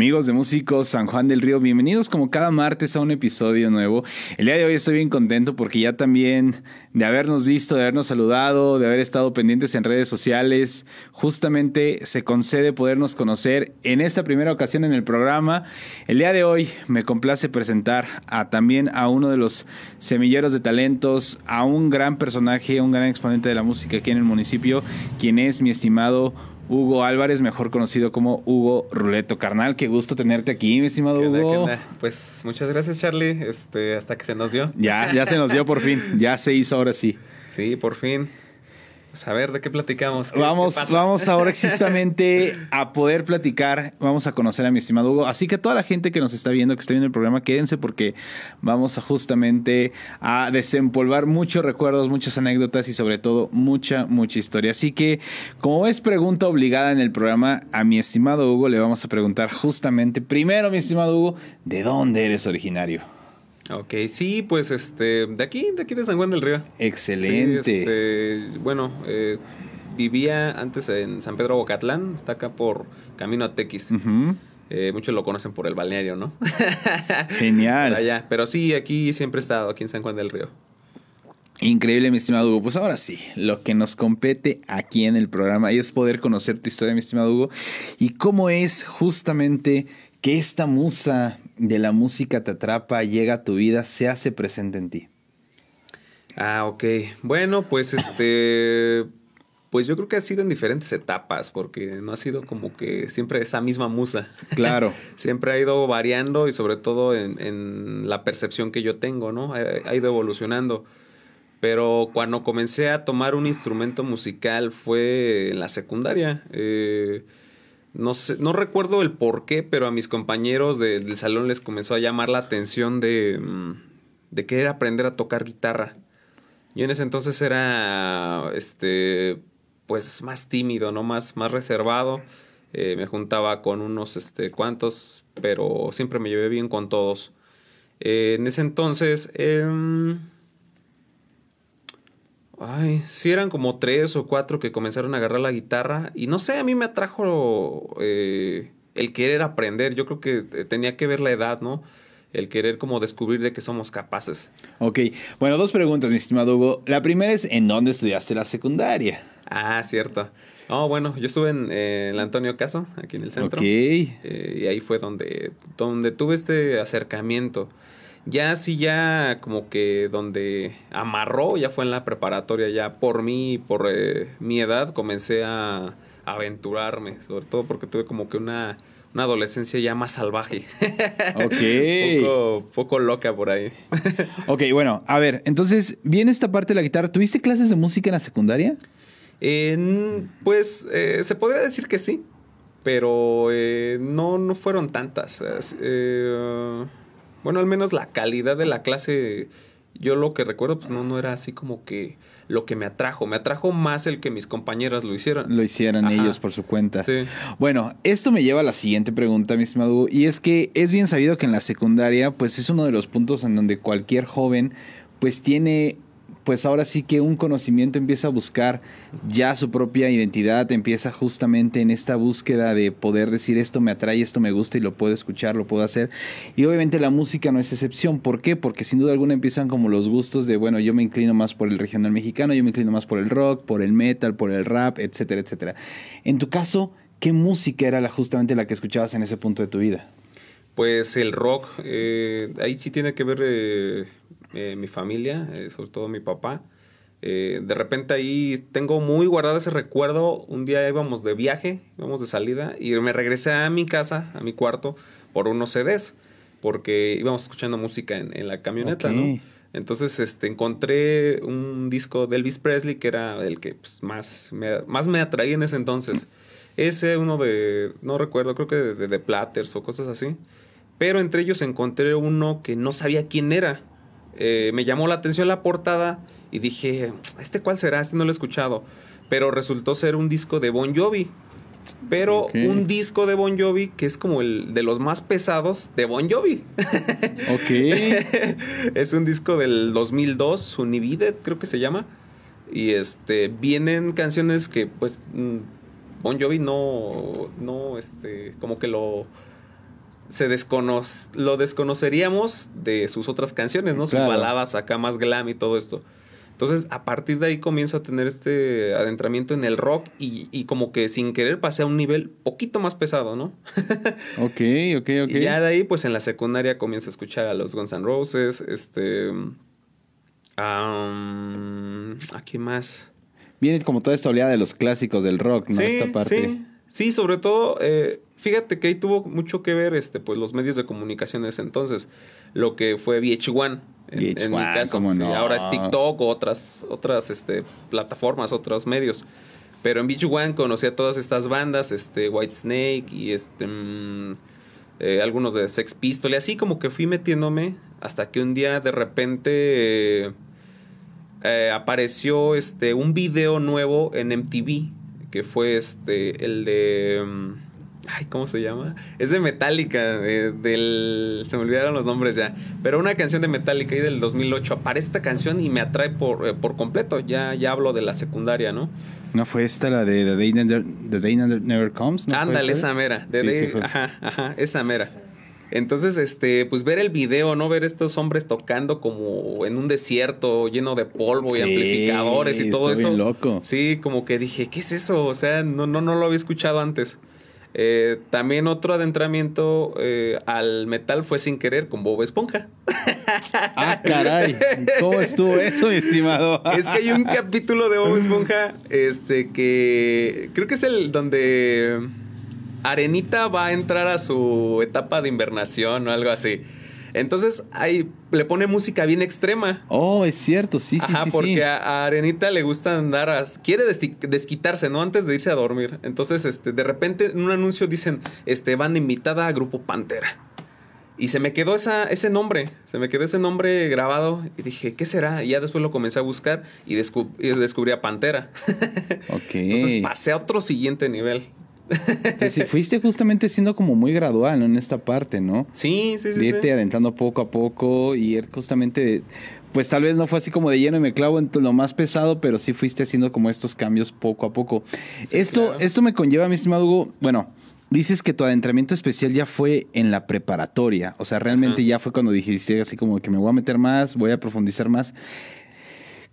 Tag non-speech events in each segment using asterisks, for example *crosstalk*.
Amigos de Músicos San Juan del Río, bienvenidos como cada martes a un episodio nuevo. El día de hoy estoy bien contento porque ya también de habernos visto, de habernos saludado, de haber estado pendientes en redes sociales, justamente se concede podernos conocer en esta primera ocasión en el programa. El día de hoy me complace presentar a también a uno de los semilleros de talentos, a un gran personaje, un gran exponente de la música aquí en el municipio, quien es mi estimado Hugo Álvarez, mejor conocido como Hugo Ruleto. Carnal, qué gusto tenerte aquí, mi estimado Hugo. Pues muchas gracias, Charlie. Este, hasta que se nos dio. Ya, ya se nos dio por fin. Ya se hizo ahora sí. Sí, por fin. Pues a ver, ¿de qué platicamos? vamos, vamos ahora *laughs* justamente a poder platicar, vamos a conocer a mi estimado Hugo. Así que toda la gente que nos está viendo, que está viendo el programa, quédense porque vamos a justamente a desempolvar muchos recuerdos, muchas anécdotas y sobre todo mucha, mucha historia. Así que como es pregunta obligada en el programa, a mi estimado Hugo le vamos a preguntar justamente, primero mi estimado Hugo, ¿de dónde eres originario? Ok, sí, pues este, de aquí, de aquí de San Juan del Río. Excelente. este, bueno, eh, vivía antes en San Pedro Bocatlán, está acá por camino a Tequis. Eh, muchos lo conocen por el balneario, ¿no? *laughs* Genial. Allá. Pero sí, aquí siempre he estado, aquí en San Juan del Río. Increíble, mi estimado Hugo. Pues ahora sí, lo que nos compete aquí en el programa es poder conocer tu historia, mi estimado Hugo, y cómo es justamente que esta musa de la música te atrapa, llega a tu vida, se hace presente en ti? Ah, ok. Bueno, pues este. Pues yo creo que ha sido en diferentes etapas, porque no ha sido como que siempre esa misma musa. Claro. *laughs* siempre ha ido variando y sobre todo en, la percepción que yo tengo, ¿no? Ha, ido evolucionando. Pero cuando comencé a tomar un instrumento musical fue en la secundaria. Eh, no, sé, no recuerdo el por qué, pero a mis compañeros del salón les comenzó a llamar la atención de, mm, de querer aprender a tocar guitarra. Yo en ese entonces era, este, pues más tímido, ¿no? Más, más reservado. Eh, me juntaba con unos, este, cuantos, pero siempre me llevé bien con todos. Eh, en ese entonces, em, Ay, sí eran como tres o cuatro que comenzaron a agarrar la guitarra y no sé, a mí me atrajo eh, el querer aprender. Yo creo que eh, tenía que ver la edad, ¿no? El querer como descubrir de que somos capaces. Ok, bueno, dos preguntas, mi estimado Hugo. La primera es, ¿en dónde estudiaste la secundaria? Ah, cierto. Oh, bueno, yo estuve en el Antonio Caso, aquí en el centro. Ok. Eh, y ahí fue donde, donde tuve este acercamiento. Ya sí, ya como que donde amarró, ya fue en la preparatoria, ya por mí, por eh, mi edad, comencé a, aventurarme, sobre todo porque tuve como que una, una adolescencia ya más salvaje. *laughs* Ok. poco, poco loca por ahí. *laughs* ok, bueno, a ver, entonces, viene esta parte de la guitarra. ¿Tuviste clases de música en la secundaria? pues eh, se podría decir que sí, pero eh, no, no fueron tantas. Bueno, al menos la calidad de la clase, yo lo que recuerdo, pues no, no era así como que lo que me atrajo. Me atrajo más el que mis compañeras lo hicieran. Lo hicieran ellos por su cuenta. Sí. Bueno, esto me lleva a la siguiente pregunta, mi estimado. Y es que es bien sabido que en la secundaria, pues es uno de los puntos en donde cualquier joven, pues tiene pues ahora sí que un conocimiento empieza a buscar ya su propia identidad, empieza justamente en esta búsqueda de poder decir esto me atrae, esto me gusta y lo puedo escuchar, lo puedo hacer. Y obviamente la música no es excepción. ¿Por qué? Porque sin duda alguna empiezan como los gustos de, bueno, yo me inclino más por el regional mexicano, yo me inclino más por el rock, por el metal, por el rap, etcétera, etcétera. En tu caso, ¿qué música era la, justamente la que escuchabas en ese punto de tu vida? Pues el rock, eh, ahí sí tiene que ver... Eh, eh, mi familia, eh, sobre todo mi papá. Eh, de repente ahí tengo muy guardado ese recuerdo. Un día íbamos de viaje, íbamos de salida y me regresé a mi casa, a mi cuarto, por unos CDs, porque íbamos escuchando música en, la camioneta, ¿no? Entonces este, encontré un disco de Elvis Presley que era el que pues, más, me, más me atraía en ese entonces. Ese, uno de, no recuerdo, creo que de, de Platters o cosas así. Pero entre ellos encontré uno que no sabía quién era. Eh, me llamó la atención la portada y dije, ¿este cuál será? Este no lo he escuchado. Pero resultó ser un disco de Bon Jovi. Pero un disco de Bon Jovi que es como el de los más pesados de Bon Jovi. Ok. *laughs* es un disco del 2002, Unividet creo que se llama. Y este, vienen canciones que pues mm, Bon Jovi no, no, este, como que lo se descono lo desconoceríamos de sus otras canciones, ¿no? Sus baladas acá más glam y todo esto. Entonces, a partir de ahí comienzo a tener este adentramiento en el rock y, como que sin querer pasé a un nivel poquito más pesado, ¿no? *laughs* ok, ok, ok. Y ya de ahí, pues en la secundaria comienzo a escuchar a los Guns N' Roses, este... ¿A quién más? Viene como toda esta oleada de los clásicos del rock, ¿no? Sí, esta parte. Sí, sí sobre todo... Eh, fíjate que ahí tuvo mucho que ver este, pues, los medios de comunicación ese entonces. Lo que fue VH1 en, mi caso. Ahora es TikTok o otras, otras este, plataformas, otros medios. Pero en Beach One conocí a todas estas bandas, este, White Snake y este, mm, eh, algunos de Sex Pistols. Y así como que fui metiéndome hasta que un día de repente eh, apareció este, un video nuevo en MTV, que fue este, el de... Mm, Ay, ¿cómo se llama? Es de Metallica, del... Se me olvidaron los nombres ya. Pero una canción de Metallica ahí del 2008. Aparece esta canción y me atrae por, eh, por completo. Ya, ya hablo de la secundaria, ¿no? ¿No fue esta la de The Day Never, Never Comes? Ándale, esa mera. Ajá, ajá, esa mera. Entonces, este, pues ver el video, ¿no? Ver estos hombres tocando como en un desierto lleno de polvo y amplificadores y todo eso. loco. Sí, como que dije, ¿qué es eso? O sea, no, no, no lo había escuchado antes. Eh, también otro adentramiento eh, al metal fue sin querer con Bob Esponja. *laughs* Ah, caray. ¿Cómo estuvo eso, mi estimado? *laughs* es que hay un capítulo de Bob Esponja este, que creo que es el donde Arenita va a entrar a su etapa de invernación o algo así. Entonces ahí le pone música bien extrema. Oh, es cierto, sí, sí, sí. porque A, Arenita le gusta andar, a, quiere desquitarse, ¿no? Antes de irse a dormir. Entonces, este, de repente en un anuncio dicen, este, van invitada a Grupo Pantera. Y se me quedó esa, ese nombre, se me quedó ese nombre grabado y dije, ¿qué será? Y ya después lo comencé a buscar y, descubrí a Pantera. *laughs* Ok. Entonces pasé a otro siguiente nivel. Entonces, fuiste justamente siendo como muy gradual en esta parte, ¿no? Sí, sí, sí. De irte adentrando poco a poco y ir justamente, pues tal vez no fue así como de lleno y me clavo en lo más pesado, pero sí fuiste haciendo como estos cambios poco a poco. esto, esto me conlleva, mi estimado Hugo, bueno, dices que tu adentramiento especial ya fue en la preparatoria, o sea, realmente ya fue cuando dijiste así como que me voy a meter más, voy a profundizar más.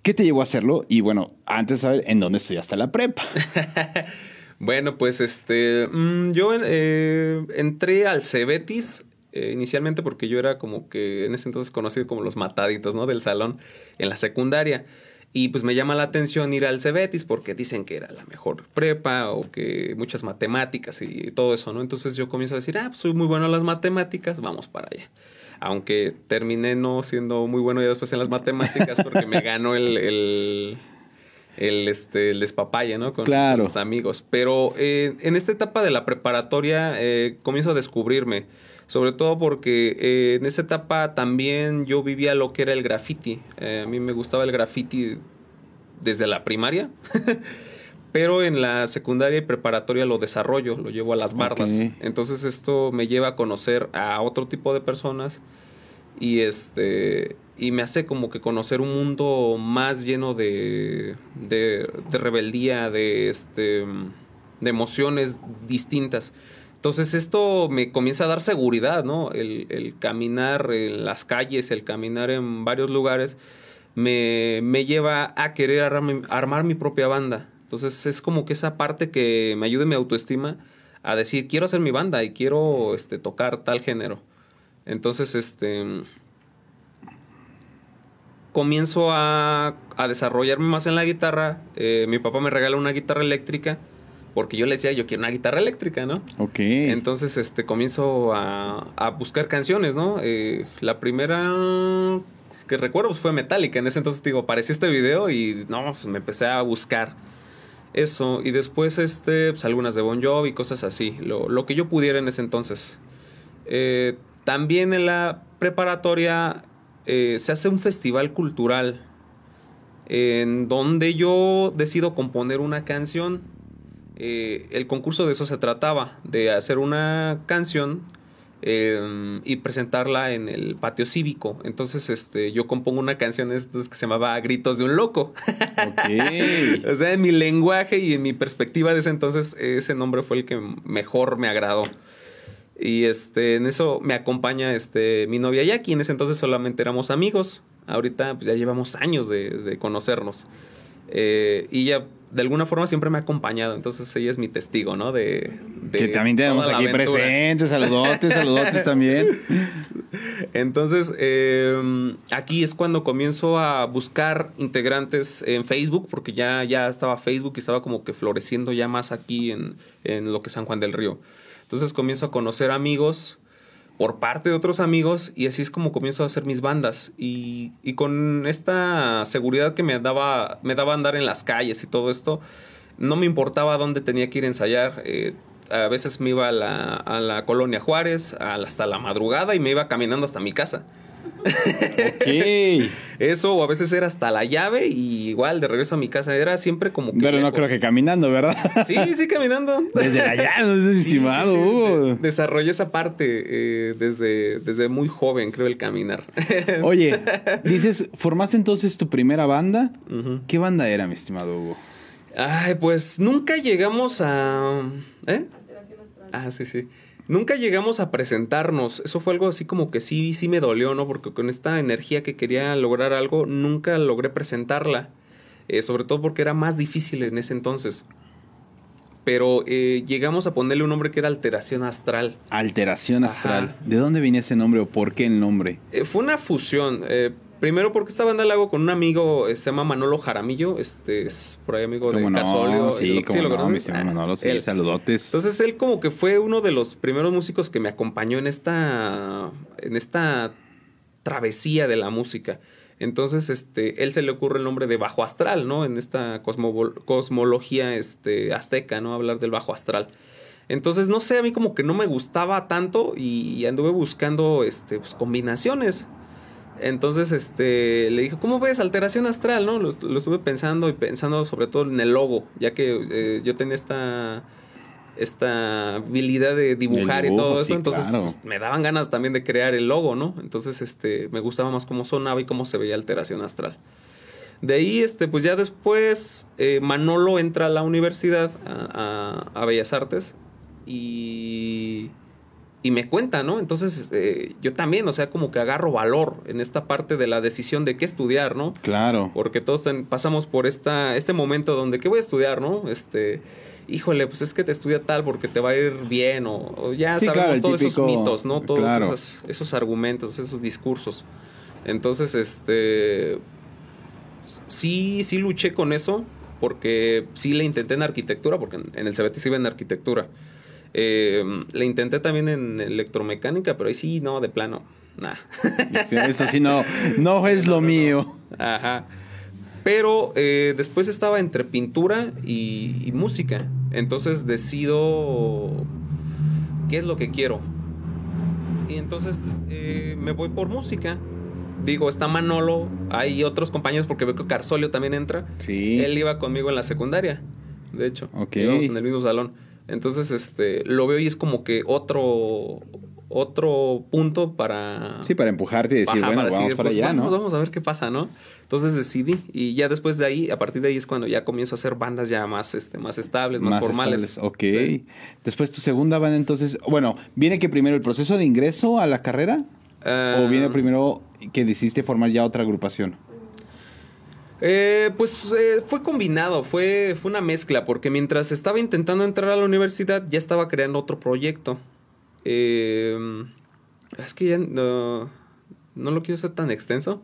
¿Qué te llevó a hacerlo? Y bueno, antes de saber en dónde estudiaste la prepa. *laughs* Bueno, pues este, mm, yo eh, entré al Cebetis eh, inicialmente porque yo era como que en ese entonces conocido como los mataditos, ¿no? Del salón en la secundaria. Y pues me llama la atención ir al Cebetis porque dicen que era la mejor prepa o que muchas matemáticas y todo eso, ¿no? Entonces yo comienzo a decir, ah, pues soy muy bueno en las matemáticas, vamos para allá. Aunque terminé no siendo muy bueno ya después en las matemáticas porque me *laughs* ganó el el, este, el ¿no? Con, los amigos. Pero eh, en esta etapa de la preparatoria eh, comienzo a descubrirme. Sobre todo porque eh, en esa etapa también yo vivía lo que era el graffiti. a mí me gustaba el graffiti desde la primaria. *laughs* pero en la secundaria y preparatoria lo desarrollo, lo llevo a las bardas. Entonces esto me lleva a conocer a otro tipo de personas y este y me hace como que conocer un mundo más lleno de, de, rebeldía, de, este, de emociones distintas. Entonces esto me comienza a dar seguridad, ¿no? El, caminar en las calles, el caminar en varios lugares, me, lleva a querer armar, mi propia banda. Entonces es como que esa parte que me ayude mi autoestima a decir, quiero hacer mi banda y quiero este, tocar tal género. Entonces, este comienzo a, desarrollarme más en la guitarra. Eh, mi papá me regala una guitarra eléctrica porque yo le decía, yo quiero una guitarra eléctrica, ¿no? Ok. Entonces, este, comienzo a, buscar canciones, ¿no? Eh, la primera que recuerdo pues, fue Metallica. En ese entonces, digo, apareció este video y, no, pues me empecé a buscar eso. Y después, este, pues, algunas de Bon Jovi y cosas así. Lo, que yo pudiera en ese entonces. Eh, también en la preparatoria eh, se hace un festival cultural en donde yo decido componer una canción. Eh, el concurso de eso se trataba, de hacer una canción em, y presentarla en el patio cívico. Entonces, este, yo compongo una canción que se llamaba Gritos de un Loco. *laughs* o sea, en mi lenguaje y en mi perspectiva de ese entonces, ese nombre fue el que mejor me agradó. Y este, en eso me acompaña este, mi novia Jackie. En ese entonces solamente éramos amigos. Ahorita pues, ya llevamos años de, de conocernos. Eh, y ella de alguna forma siempre me ha acompañado, entonces ella es mi testigo, ¿no? De, de que también tenemos aquí presentes, saludotes, saludotes también. *laughs* Entonces, eh, aquí es cuando comienzo a buscar integrantes en Facebook, porque ya, ya estaba Facebook y estaba como que floreciendo ya más aquí en, en lo que es San Juan del Río. Entonces comienzo a conocer amigos por parte de otros amigos y así es como comienzo a hacer mis bandas y, con esta seguridad que me daba, me daba andar en las calles y todo esto, no me importaba dónde tenía que ir a ensayar. Eh, a veces me iba a la, a la colonia Juárez hasta la madrugada y me iba caminando hasta mi casa. Ok. *laughs* Eso, o a veces era hasta la llave y igual de regreso a mi casa. Era siempre como que. Pero no creo que caminando, ¿verdad? *laughs* Sí, sí, caminando. Desde la llave, no sé *laughs* sí, Desarrollé esa parte eh, desde, desde muy joven, creo, el caminar. Oye, dices, ¿formaste entonces tu primera banda? ¿Qué banda era, mi estimado Hugo? Ay, pues nunca llegamos a. ¿Eh? Ah, sí, sí. Nunca llegamos a presentarnos. Eso fue algo así como que sí, sí me dolió, ¿no? Porque con esta energía que quería lograr algo, nunca logré presentarla. Eh, sobre todo porque era más difícil en ese entonces. Pero eh, llegamos a ponerle un nombre que era Alteración Astral. Alteración Astral. ¿De dónde viene ese nombre o por qué el nombre? Eh, fue una fusión. Primero porque esta banda la hago con un amigo, eh, se llama Manolo Jaramillo, este es por ahí amigo de no? Sí, como lo no, mi ah, Manolo, sí, saludotes. Entonces él como que fue uno de los primeros músicos que me acompañó en esta, en esta travesía de la música. Entonces, este, él se le ocurre el nombre de Bajo Astral, ¿no? En esta cosmología este, azteca, ¿no? Hablar del Bajo Astral. Entonces, no sé, a mí como que no me gustaba tanto y, anduve buscando este, pues, combinaciones. Entonces, este, le dije, ¿cómo ves? Alteración astral, ¿no? Lo, estuve pensando y pensando sobre todo en el logo, ya que eh, yo tenía esta, esta habilidad de dibujar y todo eso, entonces pues, me daban ganas también de crear el logo, ¿no? Entonces, este, me gustaba más cómo sonaba y cómo se veía alteración astral. De ahí, este, pues ya después, eh, Manolo entra a la universidad, a Bellas Artes, y y me cuenta, ¿no? Entonces eh, yo también, o sea, como que agarro valor en esta parte de la decisión de qué estudiar, ¿no? Claro. Porque todos pasamos por esta, este momento donde, ¿qué voy a estudiar, no? Este, híjole, pues es que te estudia tal porque te va a ir bien, o, ya sabemos todos esos mitos, ¿no? Todos esos, esos argumentos, esos discursos. Entonces, este, sí, sí luché con eso, porque sí le intenté en arquitectura, porque en, el CBT sí iba en arquitectura. Eh, le intenté también en electromecánica, pero ahí sí, no, de plano, nada. Eso sí, no, no es lo mío. Ajá. Pero eh, después estaba entre pintura y, música. Entonces decido qué es lo que quiero. Y entonces eh, me voy por música. Digo, está Manolo, hay otros compañeros porque veo que Carsolio también entra. Sí. Él iba conmigo en la secundaria, de hecho. Ok. Íbamos en el mismo salón. Entonces, este, lo veo y es como que otro, otro punto para... Sí, para empujarte y decir, bueno, vamos para pues, allá, ¿no? Vamos a ver qué pasa, ¿no? Entonces decidí y ya después de ahí, a partir de ahí es cuando ya comienzo a hacer bandas ya más, este, más estables, más, formales. ok. Después tu segunda banda, entonces, bueno, ¿viene que primero el proceso de ingreso a la carrera? ¿O ah. viene primero que decidiste formar ya otra agrupación? Eh, pues eh, fue combinado, fue, fue una mezcla, porque mientras estaba intentando entrar a la universidad ya estaba creando otro proyecto. Eh, es que ya no, no lo quiero hacer tan extenso,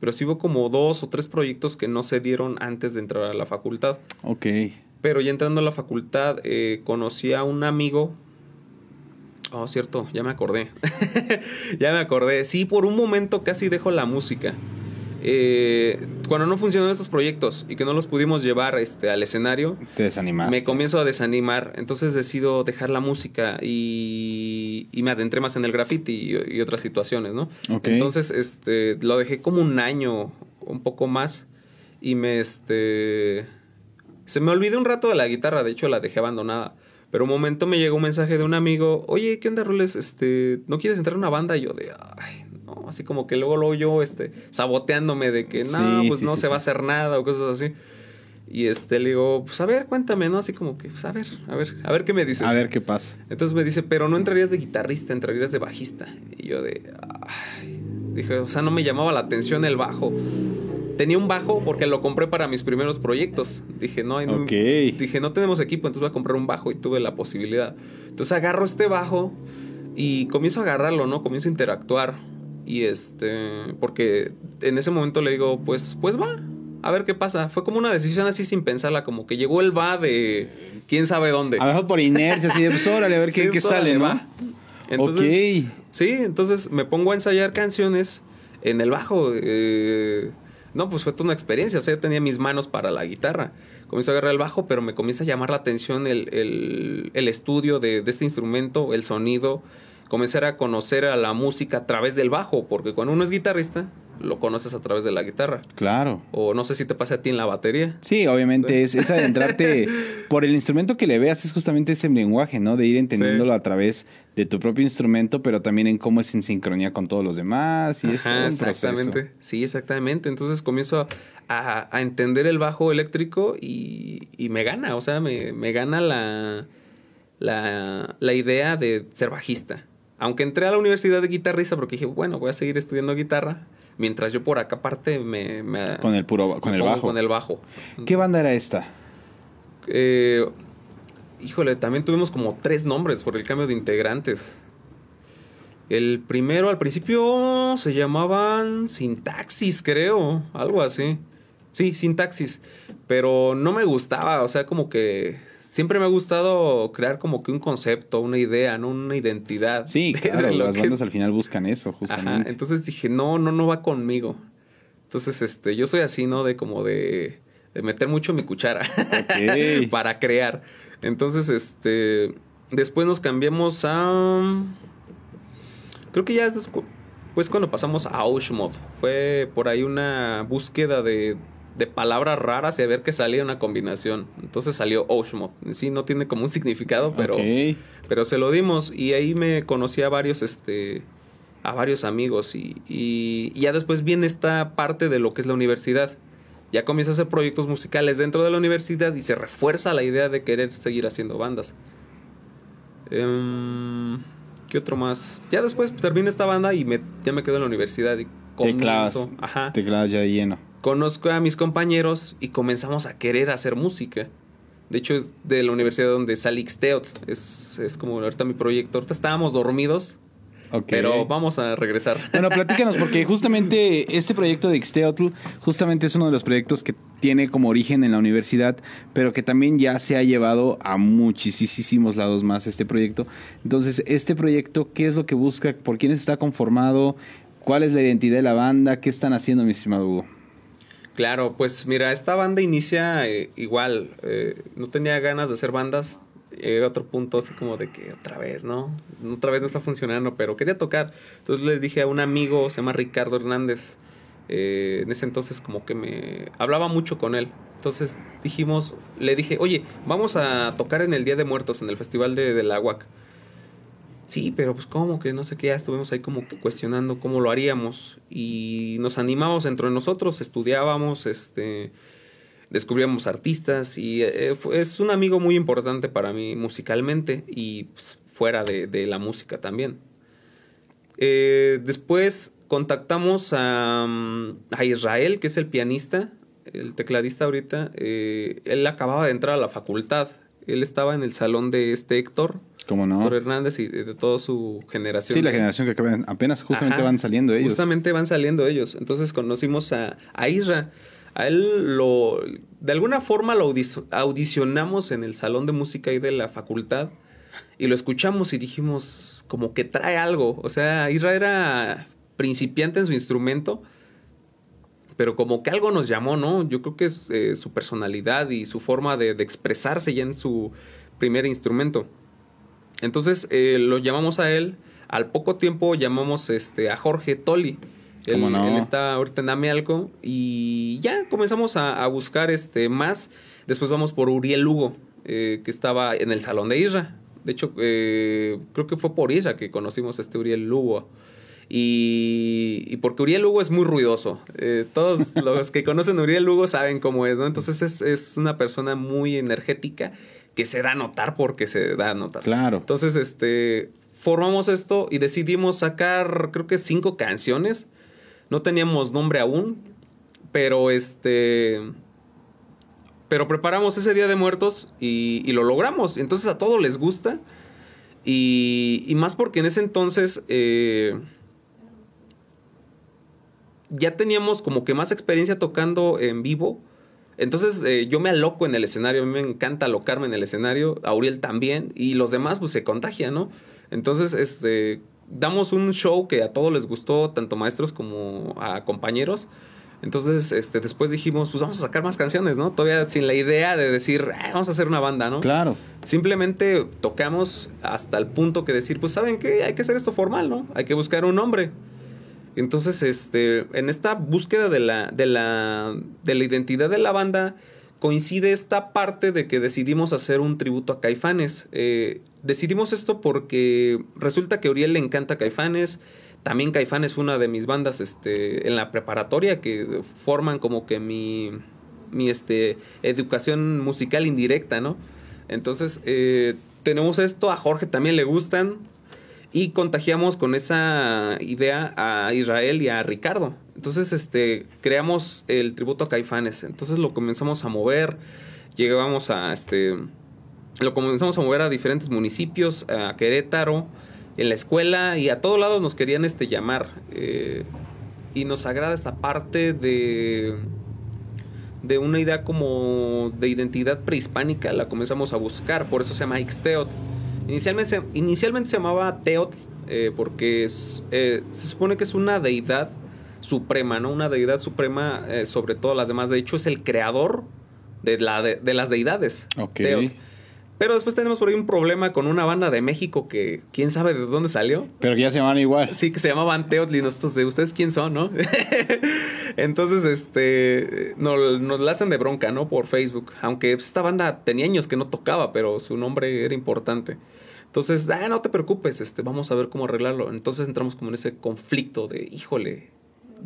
pero sí hubo como dos o tres proyectos que no se dieron antes de entrar a la facultad. Ok. Pero ya entrando a la facultad conocí a un amigo Oh, cierto, ya me acordé. *laughs* ya me acordé. Sí, por un momento casi dejo la música. Eh, cuando no funcionaron estos proyectos y que no los pudimos llevar este, al escenario, Te desanimaste. me comienzo a desanimar. Entonces decido dejar la música y, me adentré más en el graffiti y, otras situaciones, ¿no? Entonces este, lo dejé como un año, un poco más, y me... Este, se me olvidó un rato de la guitarra, de hecho la dejé abandonada. Pero un momento me llegó un mensaje de un amigo, oye, ¿qué onda, Roles? Este, ¿no quieres entrar en una banda? Y yo de, ay, Así como que luego, luego yo, este, saboteándome de que no, pues no se va a hacer nada o cosas así. Y este, le digo, pues a ver, cuéntame, ¿no? Así como que, pues a ver, a ver, a ver qué me dices. A ver qué pasa. Entonces me dice, pero no entrarías de guitarrista, entrarías de bajista. Y yo de, ay, dije, o sea, no me llamaba la atención el bajo. Tenía un bajo porque lo compré para mis primeros proyectos. Dije, no, no Ok. dije, no tenemos equipo, entonces voy a comprar un bajo y tuve la posibilidad. Entonces agarro este bajo y comienzo a agarrarlo, ¿no? Comienzo a interactuar. Y este, porque en ese momento le digo, pues, pues va, a ver qué pasa. Fue como una decisión así sin pensarla, como que llegó el va de quién sabe dónde. A lo mejor por inercia, así de, pues órale, a ver *laughs* Sí, qué, qué pues, sale, va. Entonces, Ok. Sí, entonces me pongo a ensayar canciones en el bajo. eh, no, pues fue toda una experiencia. O sea, yo tenía mis manos para la guitarra. Comienzo a agarrar el bajo, pero me comienza a llamar la atención el, el- el estudio de, de este instrumento, el sonido. Comenzar a conocer a la música a través del bajo, porque cuando uno es guitarrista, lo conoces a través de la guitarra. Claro. O no sé si te pasa a ti en la batería. Sí, obviamente es, es adentrarte *laughs* por el instrumento que le veas, es justamente ese lenguaje, ¿no? De ir entendiéndolo a través de tu propio instrumento, pero también en cómo es en sincronía con todos los demás y es todo Ajá, un proceso. exactamente. Sí, exactamente. Entonces comienzo a, a entender el bajo eléctrico y, y me gana, o sea, me, me gana la, la, la idea de ser bajista. Aunque entré a la universidad de guitarrista porque dije, bueno, voy a seguir estudiando guitarra, mientras yo por acá aparte me... me Con el puro, con el bajo. Con el bajo. ¿Qué banda era esta? Eh, híjole, también tuvimos como tres nombres por el cambio de integrantes. El primero, al principio, se llamaban Sintaxis, creo, algo así. Sí, Sintaxis. Pero no me gustaba, o sea, como que siempre me ha gustado crear como que un concepto, una idea, ¿no? Una identidad. Sí, claro, las bandas es- al final buscan eso, Ajá, justamente. entonces dije, no, no, no va conmigo. Entonces, este, yo soy así, ¿no? De como de, de meter mucho mi cuchara *laughs* para crear. Entonces, este, después nos cambiamos a... Creo que ya es despu- pues cuando pasamos a Aushmod. Fue por ahí una búsqueda de, de palabras raras y a ver qué salía una combinación. Entonces salió Aushmod. Sí, no tiene como un significado, pero... Pero se lo dimos y ahí me conocí a varios, este, a varios amigos y, y- y ya después viene esta parte de lo que es la universidad. Ya comienzo a hacer proyectos musicales dentro de la universidad y se refuerza la idea de querer seguir haciendo bandas. Em, ¿Qué otro más? Ya después termina esta banda y me, ya me quedo en la universidad y Te clavas, comienzo, ajá, te clavas ya de lleno. Conozco a mis compañeros y comenzamos a querer hacer música. De hecho, es de la universidad donde sale Ixteot. Es, es como ahorita mi proyecto. Ahorita estábamos dormidos, pero vamos a regresar. Bueno, platícanos, porque *laughs* justamente este proyecto de Ixteotl, justamente es uno de los proyectos que tiene como origen en la universidad, pero que también ya se ha llevado a muchísimos lados más este proyecto. Entonces, este proyecto, ¿qué es lo que busca? ¿Por quiénes está conformado? ¿Cuál es la identidad de la banda? ¿Qué están haciendo, mi estimado Hugo? Claro, pues mira, esta banda inicia eh, igual. eh, no tenía ganas de hacer bandas. Llega otro punto así como de que otra vez, ¿no? Otra vez no está funcionando, pero quería tocar. Entonces le dije a un amigo, se llama Ricardo Hernández. eh, en ese entonces como que me hablaba mucho con él. Entonces dijimos, le dije, oye, vamos a tocar en el Día de Muertos, en el Festival de, Aguac. Sí, pero pues cómo que no sé qué, ya estuvimos ahí como que cuestionando cómo lo haríamos y nos animamos entre nosotros, estudiábamos, este, descubríamos artistas y eh, fue- es un amigo muy importante para mí musicalmente y pues, fuera de, de la música también. Eh, después contactamos a, mm, a Israel, que es el pianista, el tecladista ahorita. eh, él acababa de entrar a la facultad. Él estaba en el salón de este Héctor, ¿Cómo no? Héctor Hernández y de, toda su generación. Sí, la generación que acaban, apenas justamente Ajá, van saliendo ellos. Justamente van saliendo ellos. Entonces conocimos a, a Isra. A él lo. De alguna forma lo audicionamos en el salón de música ahí de la facultad. Y lo escuchamos y dijimos, como que trae algo. O sea, Isra era principiante en su instrumento. Pero como que algo nos llamó, ¿no? Yo creo que es eh, su personalidad y su forma de, de expresarse ya en su primer instrumento. Entonces eh, lo llamamos a él. Al poco tiempo llamamos este, a Jorge Tolly. Él, ¿Cómo no? él está ahorita en Amealco. Y ya comenzamos a, a buscar este, más. Después vamos por Uriel Lugo, eh, que estaba en el Salón de Isra. De hecho, eh, creo que fue por Isra que conocimos a este Uriel Lugo. Y, porque Uriel Lugo es muy ruidoso. Eh, todos *laughs* los que conocen a Uriel Lugo saben cómo es, ¿no? Entonces es, es, una persona muy energética que se da a notar porque se da a notar. Claro. Entonces, este, formamos esto y decidimos sacar, creo que cinco canciones. No teníamos nombre aún, pero este... Pero preparamos ese Día de Muertos y, y lo logramos. Entonces a todos les gusta. Y, y más porque en ese entonces... Eh, ya teníamos como que más experiencia tocando en vivo. Entonces eh, yo me aloco en el escenario, a mí me encanta alocarme en el escenario, Auriel también, y los demás pues se contagian, ¿no? Entonces, este, damos un show que a todos les gustó, tanto maestros como a compañeros. Entonces, este, después dijimos, pues vamos a sacar más canciones, ¿no? Todavía sin la idea de decir, vamos a hacer una banda, ¿no? Claro. Simplemente tocamos hasta el punto que decir, pues, ¿saben qué? Hay que hacer esto formal, ¿no? Hay que buscar un nombre. Entonces, este, en esta búsqueda de la, de la, de la identidad de la banda, coincide esta parte de que decidimos hacer un tributo a Caifanes. Eh, decidimos esto porque resulta que a Uriel le encanta Caifanes. También Caifanes fue una de mis bandas este, en la preparatoria que forman como que mi, mi este, educación musical indirecta, ¿no? Entonces, eh, tenemos esto, a Jorge también le gustan, y contagiamos con esa idea a Israel y a Ricardo. Entonces, este, creamos el tributo a Caifanes. Entonces lo comenzamos a mover, llegábamos a, este, lo comenzamos a mover a diferentes municipios, a Querétaro, en la escuela y a todos lados nos querían este, llamar. Eh, y nos agrada esa parte de, de una idea como de identidad prehispánica, la comenzamos a buscar, por eso se llama Ixteot Inicialmente, inicialmente se llamaba Teotl, eh, porque es, eh, se supone que es una deidad suprema, ¿no? Una deidad suprema eh, sobre todas las demás. De hecho, es el creador de, la de, las deidades. Ok. Pero después tenemos por ahí un problema con una banda de México que quién sabe de dónde salió. Pero que ya se llamaban igual. Sí, que se llamaban Teotl y nosotros, ¿ustedes quién son, no? *laughs* Entonces, este, nos, nos la hacen de bronca, ¿no? Por Facebook. Aunque esta banda tenía años que no tocaba, pero su nombre era importante. Entonces, ah, no te preocupes, este, vamos a ver cómo arreglarlo. Entonces entramos como en ese conflicto de, híjole,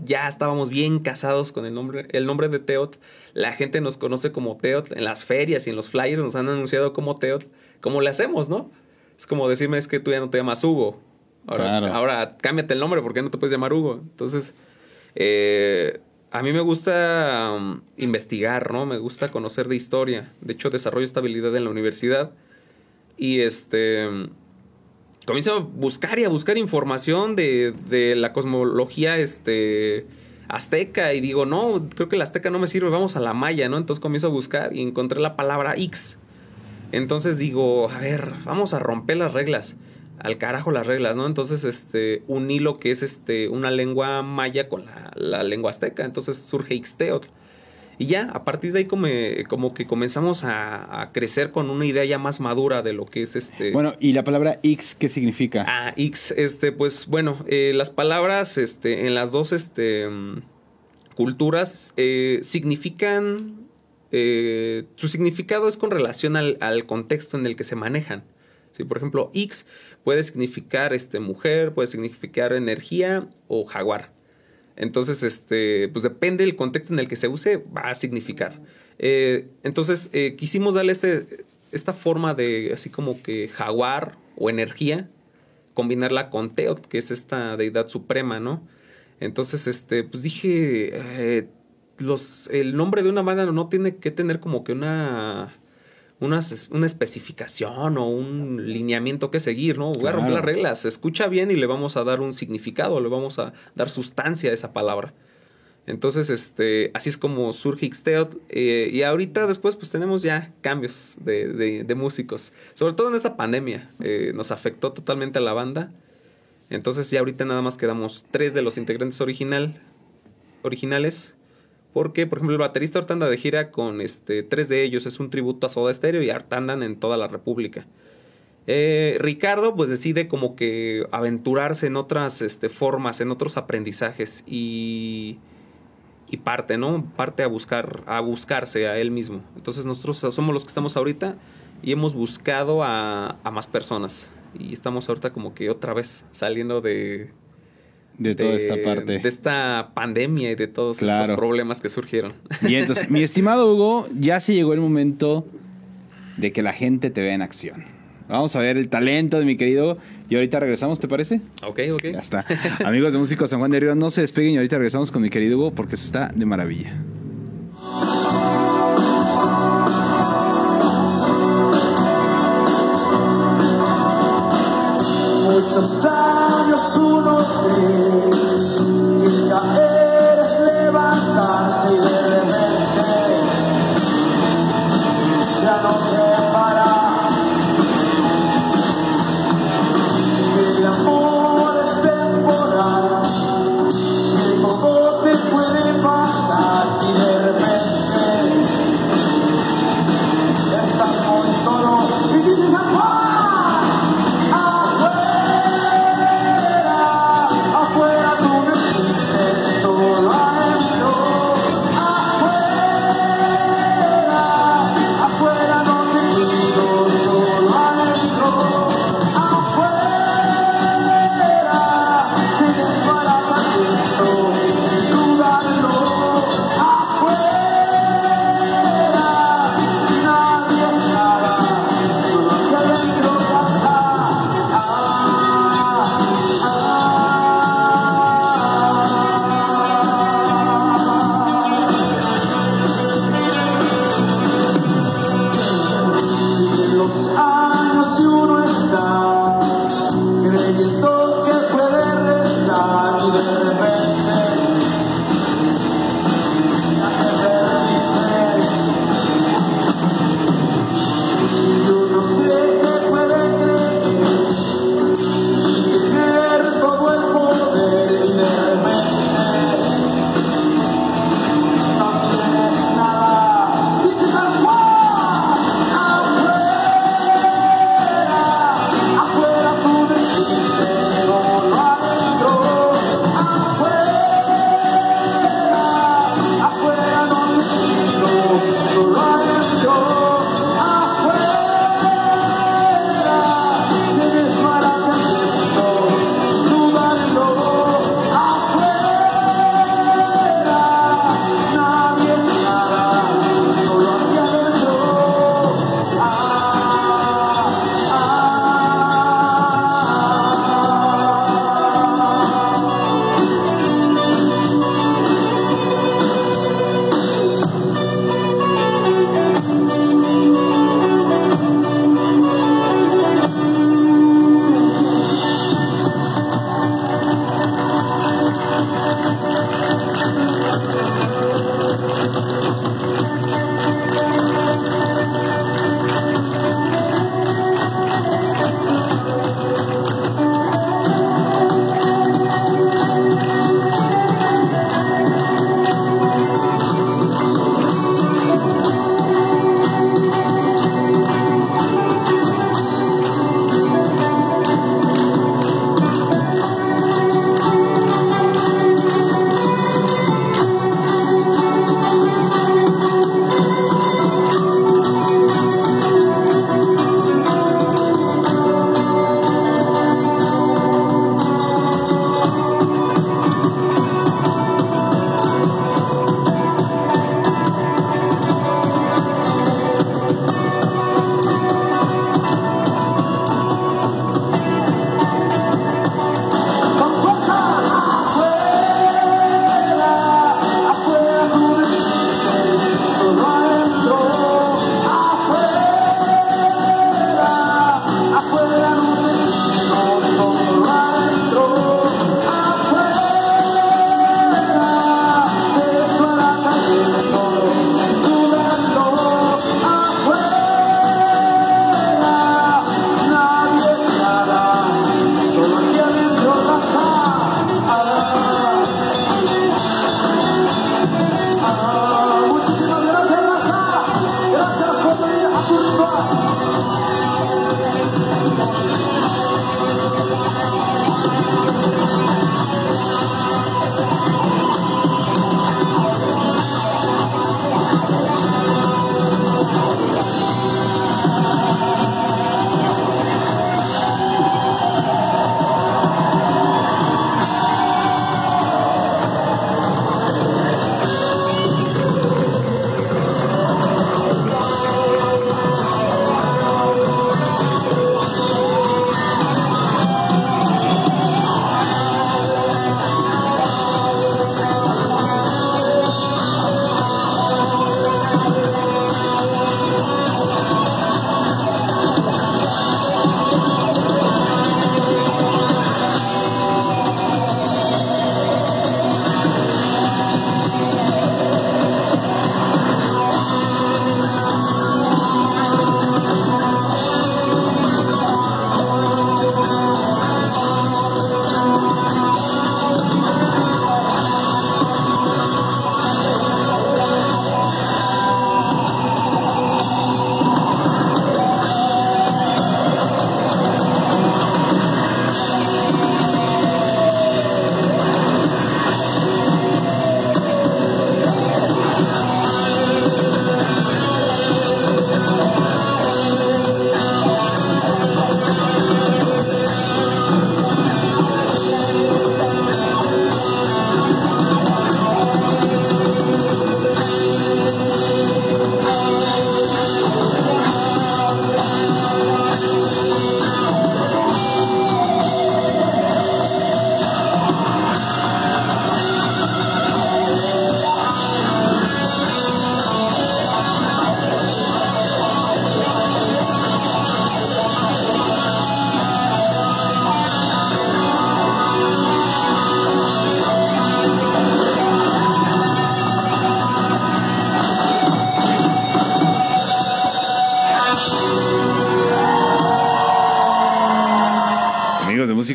ya estábamos bien casados con el nombre, el nombre de Teot. La gente nos conoce como Teot. En las ferias y en los flyers nos han anunciado como Teot. ¿Cómo le hacemos, no? Es como decirme, es que tú ya no te llamas Hugo. Ahora, ahora cámbiate el nombre porque no te puedes llamar Hugo. Entonces, eh, a mí me gusta um, investigar, ¿no? Me gusta conocer de historia. De hecho, desarrollo estabilidad en la universidad. Y este comienzo a buscar y a buscar información de, de, la cosmología este, azteca y digo, no, creo que la azteca no me sirve, vamos a la maya, ¿no? Entonces comienzo a buscar y encontré la palabra X. Entonces digo, a ver, vamos a romper las reglas, al carajo las reglas, ¿no? Entonces, este, un hilo que es este, una lengua maya con la, la lengua azteca, entonces surge Ixteotl. Y ya, a partir de ahí como, como que comenzamos a, crecer con una idea ya más madura de lo que es este... Bueno, ¿y la palabra X qué significa? Ah, X, este, pues bueno, eh, las palabras este, en las dos este, culturas eh, significan... Eh, su significado es con relación al, al, contexto en el que se manejan. ¿sí? Por ejemplo, X puede significar este, mujer, puede significar energía o jaguar. Entonces, este, pues depende del contexto en el que se use, va a significar. Eh, entonces, eh, quisimos darle este, esta forma de así como que jaguar o energía, combinarla con Teot, que es esta deidad suprema, ¿no? Entonces, este, pues dije, eh, los, el nombre de una banda no tiene que tener como que una una, una especificación o un lineamiento que seguir, ¿no? Voy a romper las reglas, se escucha bien y le vamos a dar un significado, le vamos a dar sustancia a esa palabra. Entonces, este, así es como surge Ixteot. Eh, y ahorita después, pues tenemos ya cambios de, de, músicos. Sobre todo en esta pandemia. Eh, nos afectó totalmente a la banda. Entonces ya ahorita nada más quedamos tres de los integrantes original, originales. Porque, por ejemplo, el baterista ahorita de gira con este, tres de ellos. Es un tributo a Soda Stereo y ahorita en toda la República. Eh, Ricardo, pues decide como que aventurarse en otras este, formas, en otros aprendizajes. Y, y parte, ¿no? Parte a buscar, a buscarse a él mismo. Entonces nosotros somos los que estamos ahorita y hemos buscado a, a más personas. Y estamos ahorita como que otra vez saliendo de, de toda esta parte. De esta pandemia y de todos estos problemas que surgieron. Y entonces, mi estimado Hugo, ya se llegó el momento de que la gente te vea en acción. Vamos a ver el talento de mi querido. Y ahorita regresamos, ¿te parece? Ok, ok. Ya está. Amigos de Músicos San Juan de Río, no se despeguen y ahorita regresamos con mi querido Hugo porque se está de maravilla. Muchos años uno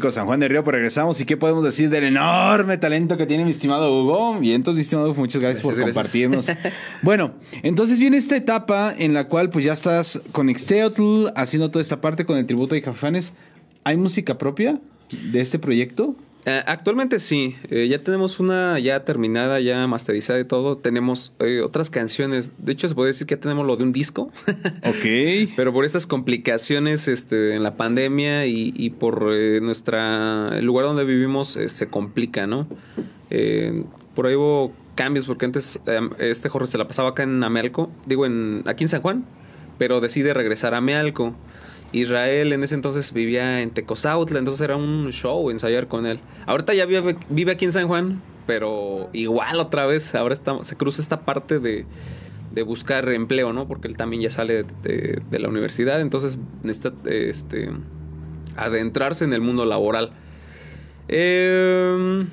De San Juan del Río, pues regresamos. ¿Y qué podemos decir del enorme talento que tiene mi estimado Hugo? Y entonces, mi estimado Hugo, muchas gracias, por Gracias, compartirnos. *laughs* bueno, entonces viene esta etapa en la cual pues ya estás con Ixteotl, haciendo toda esta parte con el tributo de Caifanes. ¿Hay música propia de este proyecto? Eh, actualmente sí, eh, ya tenemos una ya terminada, ya masterizada y todo. Tenemos eh, otras canciones. De hecho, se puede decir que ya tenemos lo de un disco. *laughs* Ok. Pero por estas complicaciones este, en la pandemia y, y por eh, nuestra el lugar donde vivimos eh, se complica, ¿no? Eh, por ahí hubo cambios porque antes eh, este Jorge se la pasaba acá en Amealco, digo en aquí en San Juan, pero decide regresar a Amealco. Israel en ese entonces vivía en Tecozautla, entonces era un show ensayar con él. Ahorita ya vive, aquí en San Juan, pero igual otra vez, ahora está, se cruza esta parte de, buscar empleo, ¿no? Porque él también ya sale de, la universidad, entonces necesita este, adentrarse en el mundo laboral. Eh,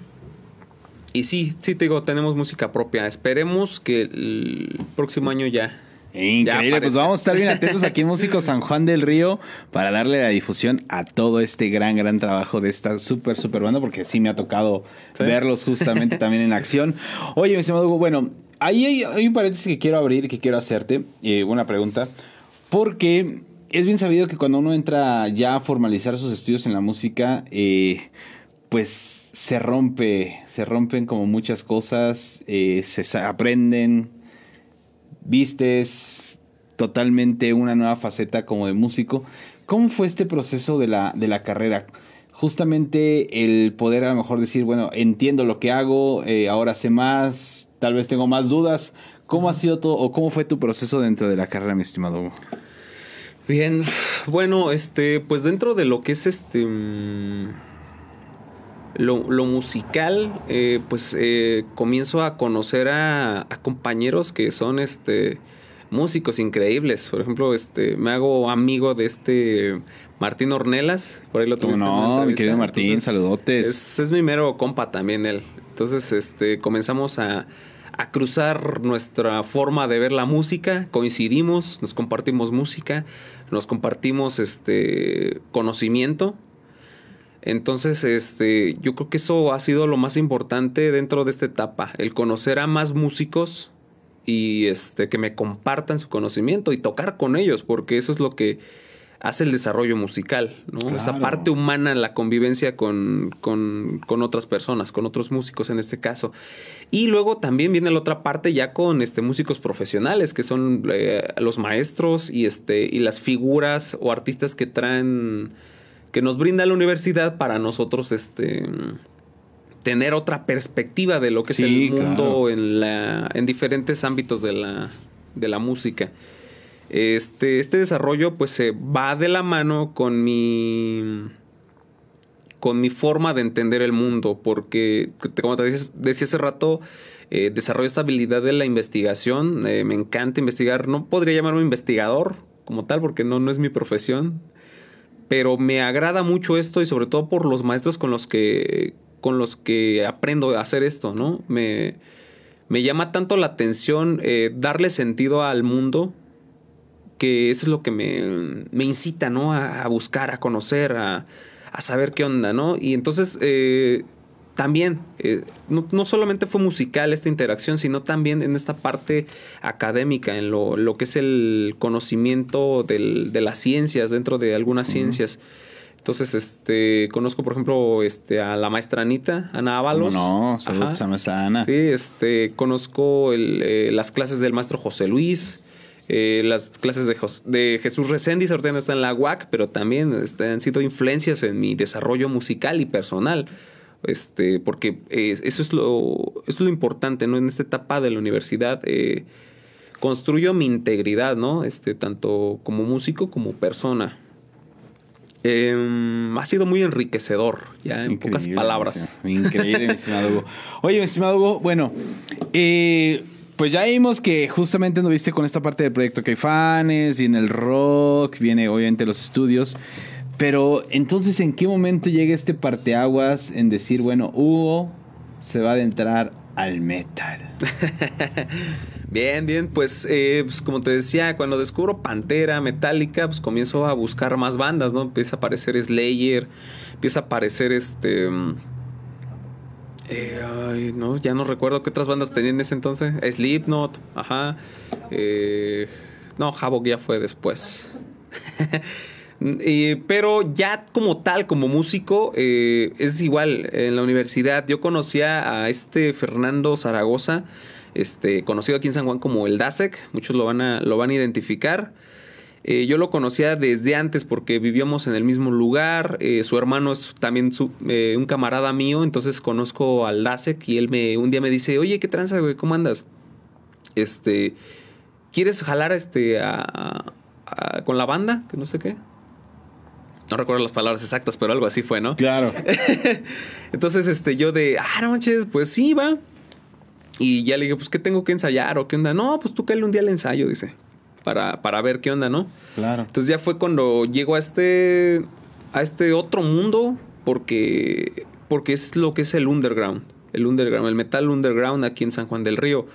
y sí, sí te digo, tenemos música propia. Esperemos que el próximo año ya. Increíble, ya pues vamos a estar bien atentos aquí en Músicos San Juan del Río para darle la difusión a todo este gran, gran trabajo de esta súper, súper banda, porque sí me ha tocado Sí. verlos justamente también en acción. Oye, mi estimado Hugo, bueno, ahí hay, hay un paréntesis que quiero abrir, que quiero hacerte, eh, una pregunta, porque es bien sabido que cuando uno entra ya a formalizar sus estudios en la música, eh, pues se rompe, se rompen como muchas cosas, eh, se aprenden, vistes totalmente una nueva faceta como de músico. ¿Cómo fue este proceso de la, de la carrera? Justamente el poder a lo mejor decir, bueno, entiendo lo que hago, eh, ahora sé más, tal vez tengo más dudas. ¿Cómo ha sido todo o cómo fue tu proceso dentro de la carrera, mi estimado Hugo? Bien, bueno, este, pues dentro de lo que es este. mm, Lo, lo musical, eh, pues eh, comienzo a conocer a, a compañeros que son este músicos increíbles. Por ejemplo, este me hago amigo de este Martín Ornelas. Por ahí lo ¿Cómo tuviste no, mi querido Martín, Entonces, saludotes. es, es mi mero compa también él. Entonces, este, comenzamos a, a cruzar nuestra forma de ver la música, coincidimos, nos compartimos música, nos compartimos este conocimiento. Entonces, este, yo creo que eso ha sido lo más importante dentro de esta etapa, el conocer a más músicos y este que me compartan su conocimiento y tocar con ellos, porque eso es lo que hace el desarrollo musical, ¿no? Esa parte humana, la convivencia con, con, con otras personas, con otros músicos en este caso. Y luego también viene la otra parte ya con este, músicos profesionales, que son eh, los maestros y, este, y las figuras o artistas que traen, que nos brinda la universidad para nosotros este, tener otra perspectiva de lo que Sí, es el mundo claro. en, la, en diferentes ámbitos de la, de la música. Este, este desarrollo pues se va de la mano con mi con mi forma de entender el mundo, porque como te decía, decía hace rato, eh, desarrollo esta habilidad de la investigación, eh, me encanta investigar, no podría llamarme investigador como tal, porque no, no es mi profesión, pero me agrada mucho esto y sobre todo por los maestros con los que, con los que aprendo a hacer esto, ¿no? Me, me llama tanto la atención eh, darle sentido al mundo que eso es lo que me, me incita, ¿no? A, buscar, a conocer, a, a saber qué onda, ¿no? Y entonces eh, también, eh, no, no solamente fue musical esta interacción, sino también en esta parte académica, en lo, lo que es el conocimiento del- de las ciencias, dentro de algunas ciencias. Entonces, este, conozco, por ejemplo, este, a la maestra Anita, Ana Ábalos. No, saludos a nuestra Ana. Sí, este, conozco el, eh, las clases del maestro José Luis, eh, las clases de, de Jesús Reséndiz, ahorita no está en la UAC, pero también este, han sido influencias en mi desarrollo musical y personal. Este, porque eh, eso, es lo, eso es lo importante, ¿no? En esta etapa de la universidad eh, construyo mi integridad, ¿no? Este, tanto como músico como persona. Em, ha sido muy enriquecedor, ya en pocas palabras. Increíble, mi estimado Hugo. Oye, mi estimado Hugo, bueno, eh, pues ya vimos que justamente anduviste con esta parte del proyecto Caifanes y en el rock, viene obviamente los estudios. Pero entonces, ¿en qué momento llega este parteaguas en decir, bueno, Hugo se va a adentrar al metal? *laughs* Bien, bien, pues, eh, pues, como te decía, cuando descubro Pantera, Metallica, pues comienzo a buscar más bandas, ¿no? Empieza a aparecer Slayer, empieza a aparecer este... mm, eh, no, ya no recuerdo qué otras bandas tenían en ese entonces. Slipknot, ajá. Eh, no, Havoc ya fue después. *laughs* Y- pero ya como tal, como músico, eh, es igual. En la universidad yo conocía a este Fernando Zaragoza, este, conocido aquí en San Juan como el DASEC. Muchos lo van a, lo van a identificar. Eh, yo lo conocía desde antes porque vivíamos en el mismo lugar. eh, su hermano es también su- eh, un camarada mío, entonces conozco al DASEC y él me, un día me dice, oye, ¿qué tranza, güey? ¿Cómo andas? Este, ¿quieres jalar este a- a- con la banda? Que no sé qué. No recuerdo las palabras exactas, pero algo así fue, ¿no? Claro. *laughs* Entonces, este, yo de, ah, no manches, pues sí, va. Y ya le dije, pues, ¿qué tengo que ensayar o qué onda? No, pues tú cae un día al ensayo, dice, para, para ver qué onda, ¿no? Claro. Entonces ya fue cuando llego a este, a este otro mundo, porque, porque es lo que es el underground, el underground, el metal underground aquí en San Juan del Río.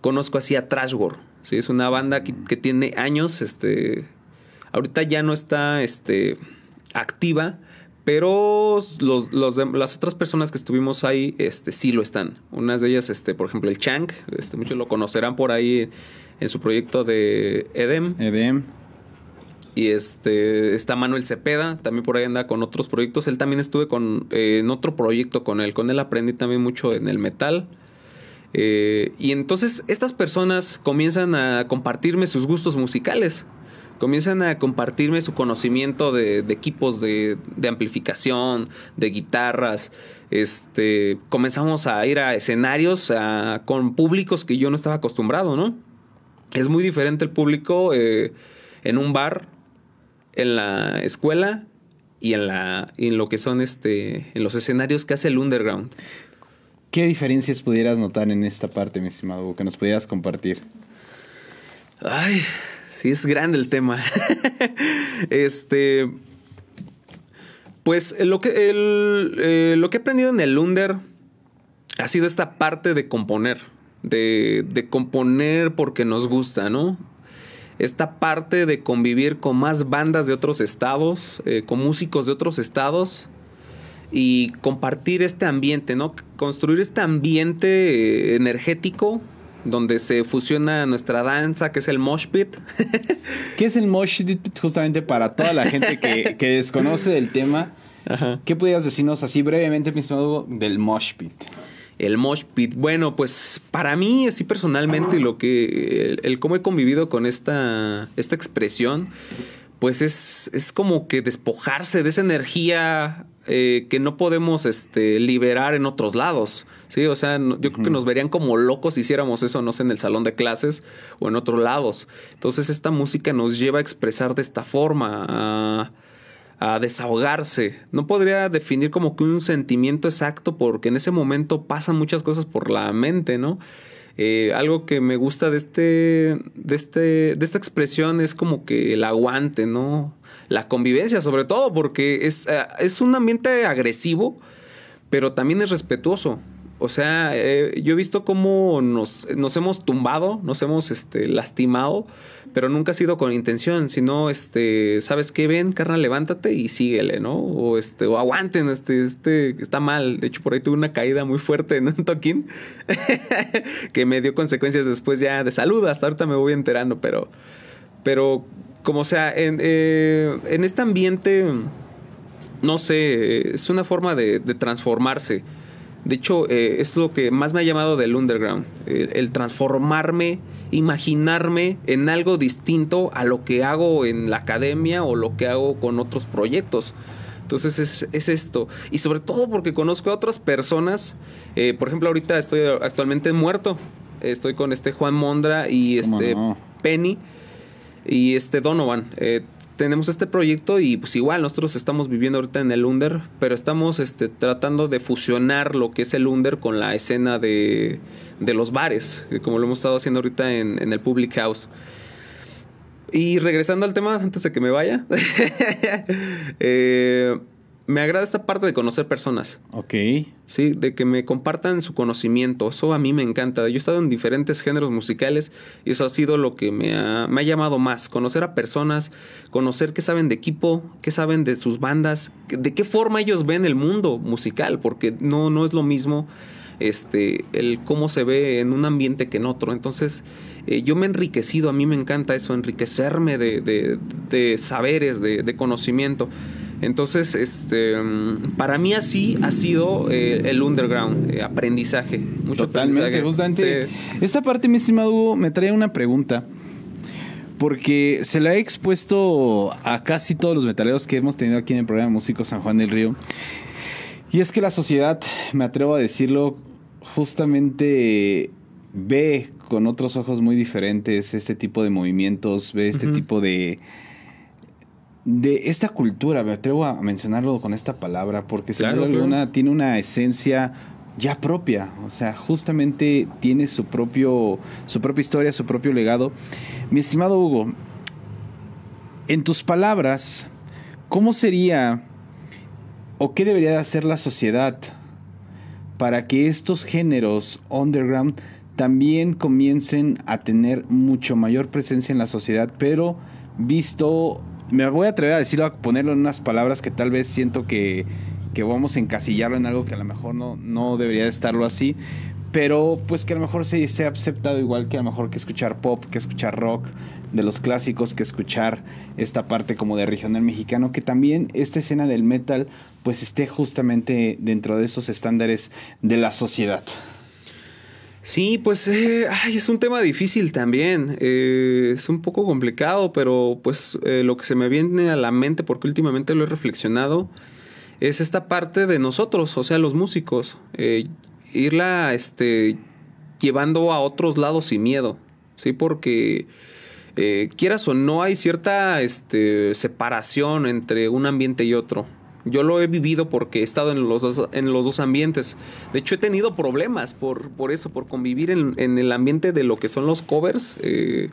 Conozco así a Trashgore, ¿sí? es una banda que, que tiene años, este, ahorita ya no está, este, activa, pero los, las otras personas que estuvimos ahí, este, sí lo están. Unas de ellas, este, por ejemplo, el Chank, este, muchos lo conocerán por ahí en su proyecto de Edem. Edem. Y este está Manuel Cepeda, también por ahí anda con otros proyectos. Él también estuve con, eh, en otro proyecto con él. Con él aprendí también mucho en el metal. Eh, y entonces estas personas comienzan a compartirme sus gustos musicales. Comienzan a compartirme su conocimiento de, de equipos de, de amplificación, de guitarras. Este, comenzamos a ir a escenarios a- con públicos que yo no estaba acostumbrado, ¿no? Es muy diferente el público eh, en un bar, en la escuela y en la y en lo que son este en los escenarios que hace el underground. ¿Qué diferencias pudieras notar en esta parte, mi estimado, que nos pudieras compartir? Ay, sí es grande el tema. *laughs* este pues lo que eh, lo que he aprendido en el under ha sido esta parte de componer, de, de componer porque nos gusta, ¿no? Esta parte de convivir con más bandas de otros estados, eh, con músicos de otros estados y compartir este ambiente, ¿no? Construir este ambiente eh, energético donde se fusiona nuestra danza, que es el mosh pit. *laughs* ¿Qué es el mosh pit justamente para toda la gente que, que desconoce del tema? Ajá. ¿Qué pudieras decirnos así brevemente, mi estimado del mosh pit? El mosh pit. Bueno, pues para mí, así personalmente, lo que. El, el cómo he convivido con esta, esta expresión, pues es, es como que despojarse de esa energía eh, que no podemos este, liberar en otros lados. Sí, o sea, no- yo creo que nos verían como locos si hiciéramos eso, no sé, en el salón de clases o en otros lados. Entonces, esta música nos lleva a expresar de esta forma, a, a desahogarse. No podría definir como que un sentimiento exacto porque en ese momento pasan muchas cosas por la mente, ¿no? Eh, algo que me gusta de este, de este, de esta expresión es como que el aguante, ¿no? La convivencia, sobre todo, porque es, eh, es un ambiente agresivo, pero también es respetuoso. O sea, eh, yo he visto cómo nos, nos hemos tumbado, nos hemos este, lastimado, pero nunca ha sido con intención, sino, este, ¿sabes qué? Ven, carnal, levántate y síguele, ¿no? O, este, o aguanten, este, este, está mal. De hecho, por ahí tuve una caída muy fuerte en un toquín *laughs* que me dio consecuencias después ya de salud. Hasta ahorita me voy enterando, pero, pero como sea, en, eh, en este ambiente, no sé, es una forma de, de transformarse. De hecho, eh, es lo que más me ha llamado del underground. El, el transformarme, imaginarme en algo distinto a lo que hago en la academia o lo que hago con otros proyectos. Entonces es, es esto. Y sobre todo porque conozco a otras personas. eh, por ejemplo, ahorita estoy actualmente muerto. Estoy con este Juan Mondra y ¿Cómo este no? Penny y este Donovan. Eh, tenemos este proyecto y pues igual nosotros estamos viviendo ahorita en el Under, pero estamos este, tratando de fusionar lo que es el Under con la escena de, de los bares, eh, como lo hemos estado haciendo ahorita en, en el Public House. Y regresando al tema, antes de que me vaya, *laughs* eh, me agrada esta parte de conocer personas. Ok. Sí, de que me compartan su conocimiento. Eso a mí me encanta. Yo he estado en diferentes géneros musicales y eso ha sido lo que me ha, me ha llamado más. Conocer a personas, conocer qué saben de equipo, qué saben de sus bandas, de qué forma ellos ven el mundo musical, porque no, no es lo mismo este, el cómo se ve en un ambiente que en otro. Entonces, eh, yo me he enriquecido, a mí me encanta eso, enriquecerme de, de- de saberes, de, de conocimiento. Entonces, este, para mí así ha sido eh, el underground, eh, aprendizaje. Mucho Totalmente, aprendizaje. justamente. Sí. Esta parte, mi estimado Hugo, me trae una pregunta. Porque se la he expuesto a casi todos los metaleros que hemos tenido aquí en el programa Músico San Juan del Río. Y es que la sociedad, me atrevo a decirlo, justamente ve con otros ojos muy diferentes este tipo de movimientos, ve este tipo de, de esta cultura, me atrevo a mencionarlo con esta palabra, porque sin Claro, duda claro. alguna tiene una esencia ya propia, o sea, justamente tiene su propio su propia historia, su propio legado. Mi estimado Hugo, en tus palabras, ¿cómo sería o qué debería de hacer la sociedad para que estos géneros underground también comiencen a tener mucho mayor presencia en la sociedad, pero visto, me voy a atrever a decirlo, a ponerlo en unas palabras que tal vez siento que, que vamos a encasillarlo en algo que a lo mejor no, no debería de estarlo así, pero pues que a lo mejor se, se ha aceptado igual que a lo mejor que escuchar pop, que escuchar rock, de los clásicos, que escuchar esta parte como de regional mexicano, que también esta escena del metal pues esté justamente dentro de esos estándares de la sociedad. Sí, pues eh, ay, es un tema difícil también. Eh, es un poco complicado, pero pues eh, lo que se me viene a la mente, porque últimamente lo he reflexionado, es esta parte de nosotros, o sea, los músicos. eh, irla este, llevando a otros lados sin miedo. Sí, porque eh, quieras o no, hay cierta este, separación entre un ambiente y otro. Yo lo he vivido porque he estado en los dos, en los dos ambientes. De hecho, he tenido problemas por, por eso, por convivir en, en el ambiente de lo que son los covers, eh,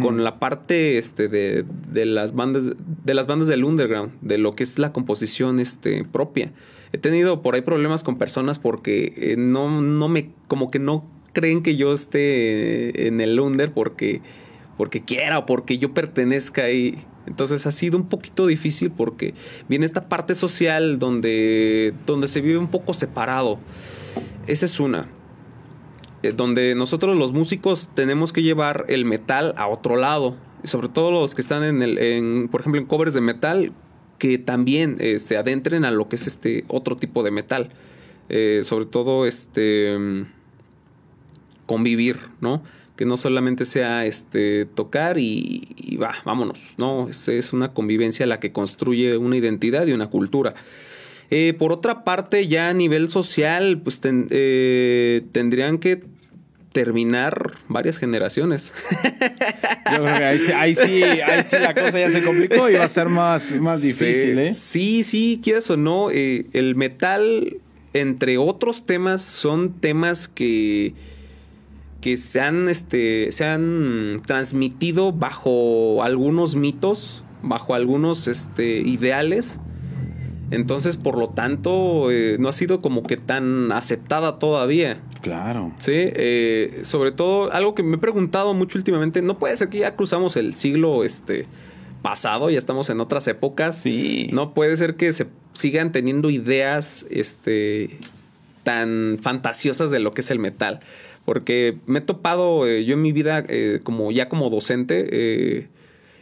con la parte este, de, de las bandas, de las bandas del underground, de lo que es la composición este, propia. He tenido por ahí problemas con personas porque eh, no, no me, como que no creen que yo esté en el under porque, porque quiera o porque yo pertenezca ahí. Entonces ha sido un poquito difícil porque viene esta parte social donde, donde se vive un poco separado. Esa es una. Eh, Donde nosotros los músicos tenemos que llevar el metal a otro lado. Sobre todo los que están en el, por ejemplo, en covers de metal, que también eh, se adentren a lo que es este otro tipo de metal. Eh, sobre todo este mm, convivir, ¿no? Que no solamente sea este tocar y, y va, vámonos, ¿no? Es, es una convivencia la que construye una identidad y una cultura. Eh, por otra parte, ya a nivel social, pues ten- eh, tendrían que terminar varias generaciones. *laughs* Yo creo que ahí, sí- ahí sí, ahí sí la cosa ya se complicó y va a ser más, más difícil, Sí, ¿eh? Sí, sí, quieras o no, eh, el metal, entre otros temas, son temas que, que se, han, este, se han transmitido bajo algunos mitos, bajo algunos este, ideales. Entonces, por lo tanto, eh, no ha sido como que tan aceptada todavía. Claro. Sí, eh, sobre todo algo que me he preguntado mucho últimamente, no puede ser que ya cruzamos el siglo este, pasado, ya estamos en otras épocas. Sí. No puede ser que se sigan teniendo ideas este, tan fantasiosas de lo que es el metal. Porque me he topado eh, yo en mi vida eh, como ya como docente, eh,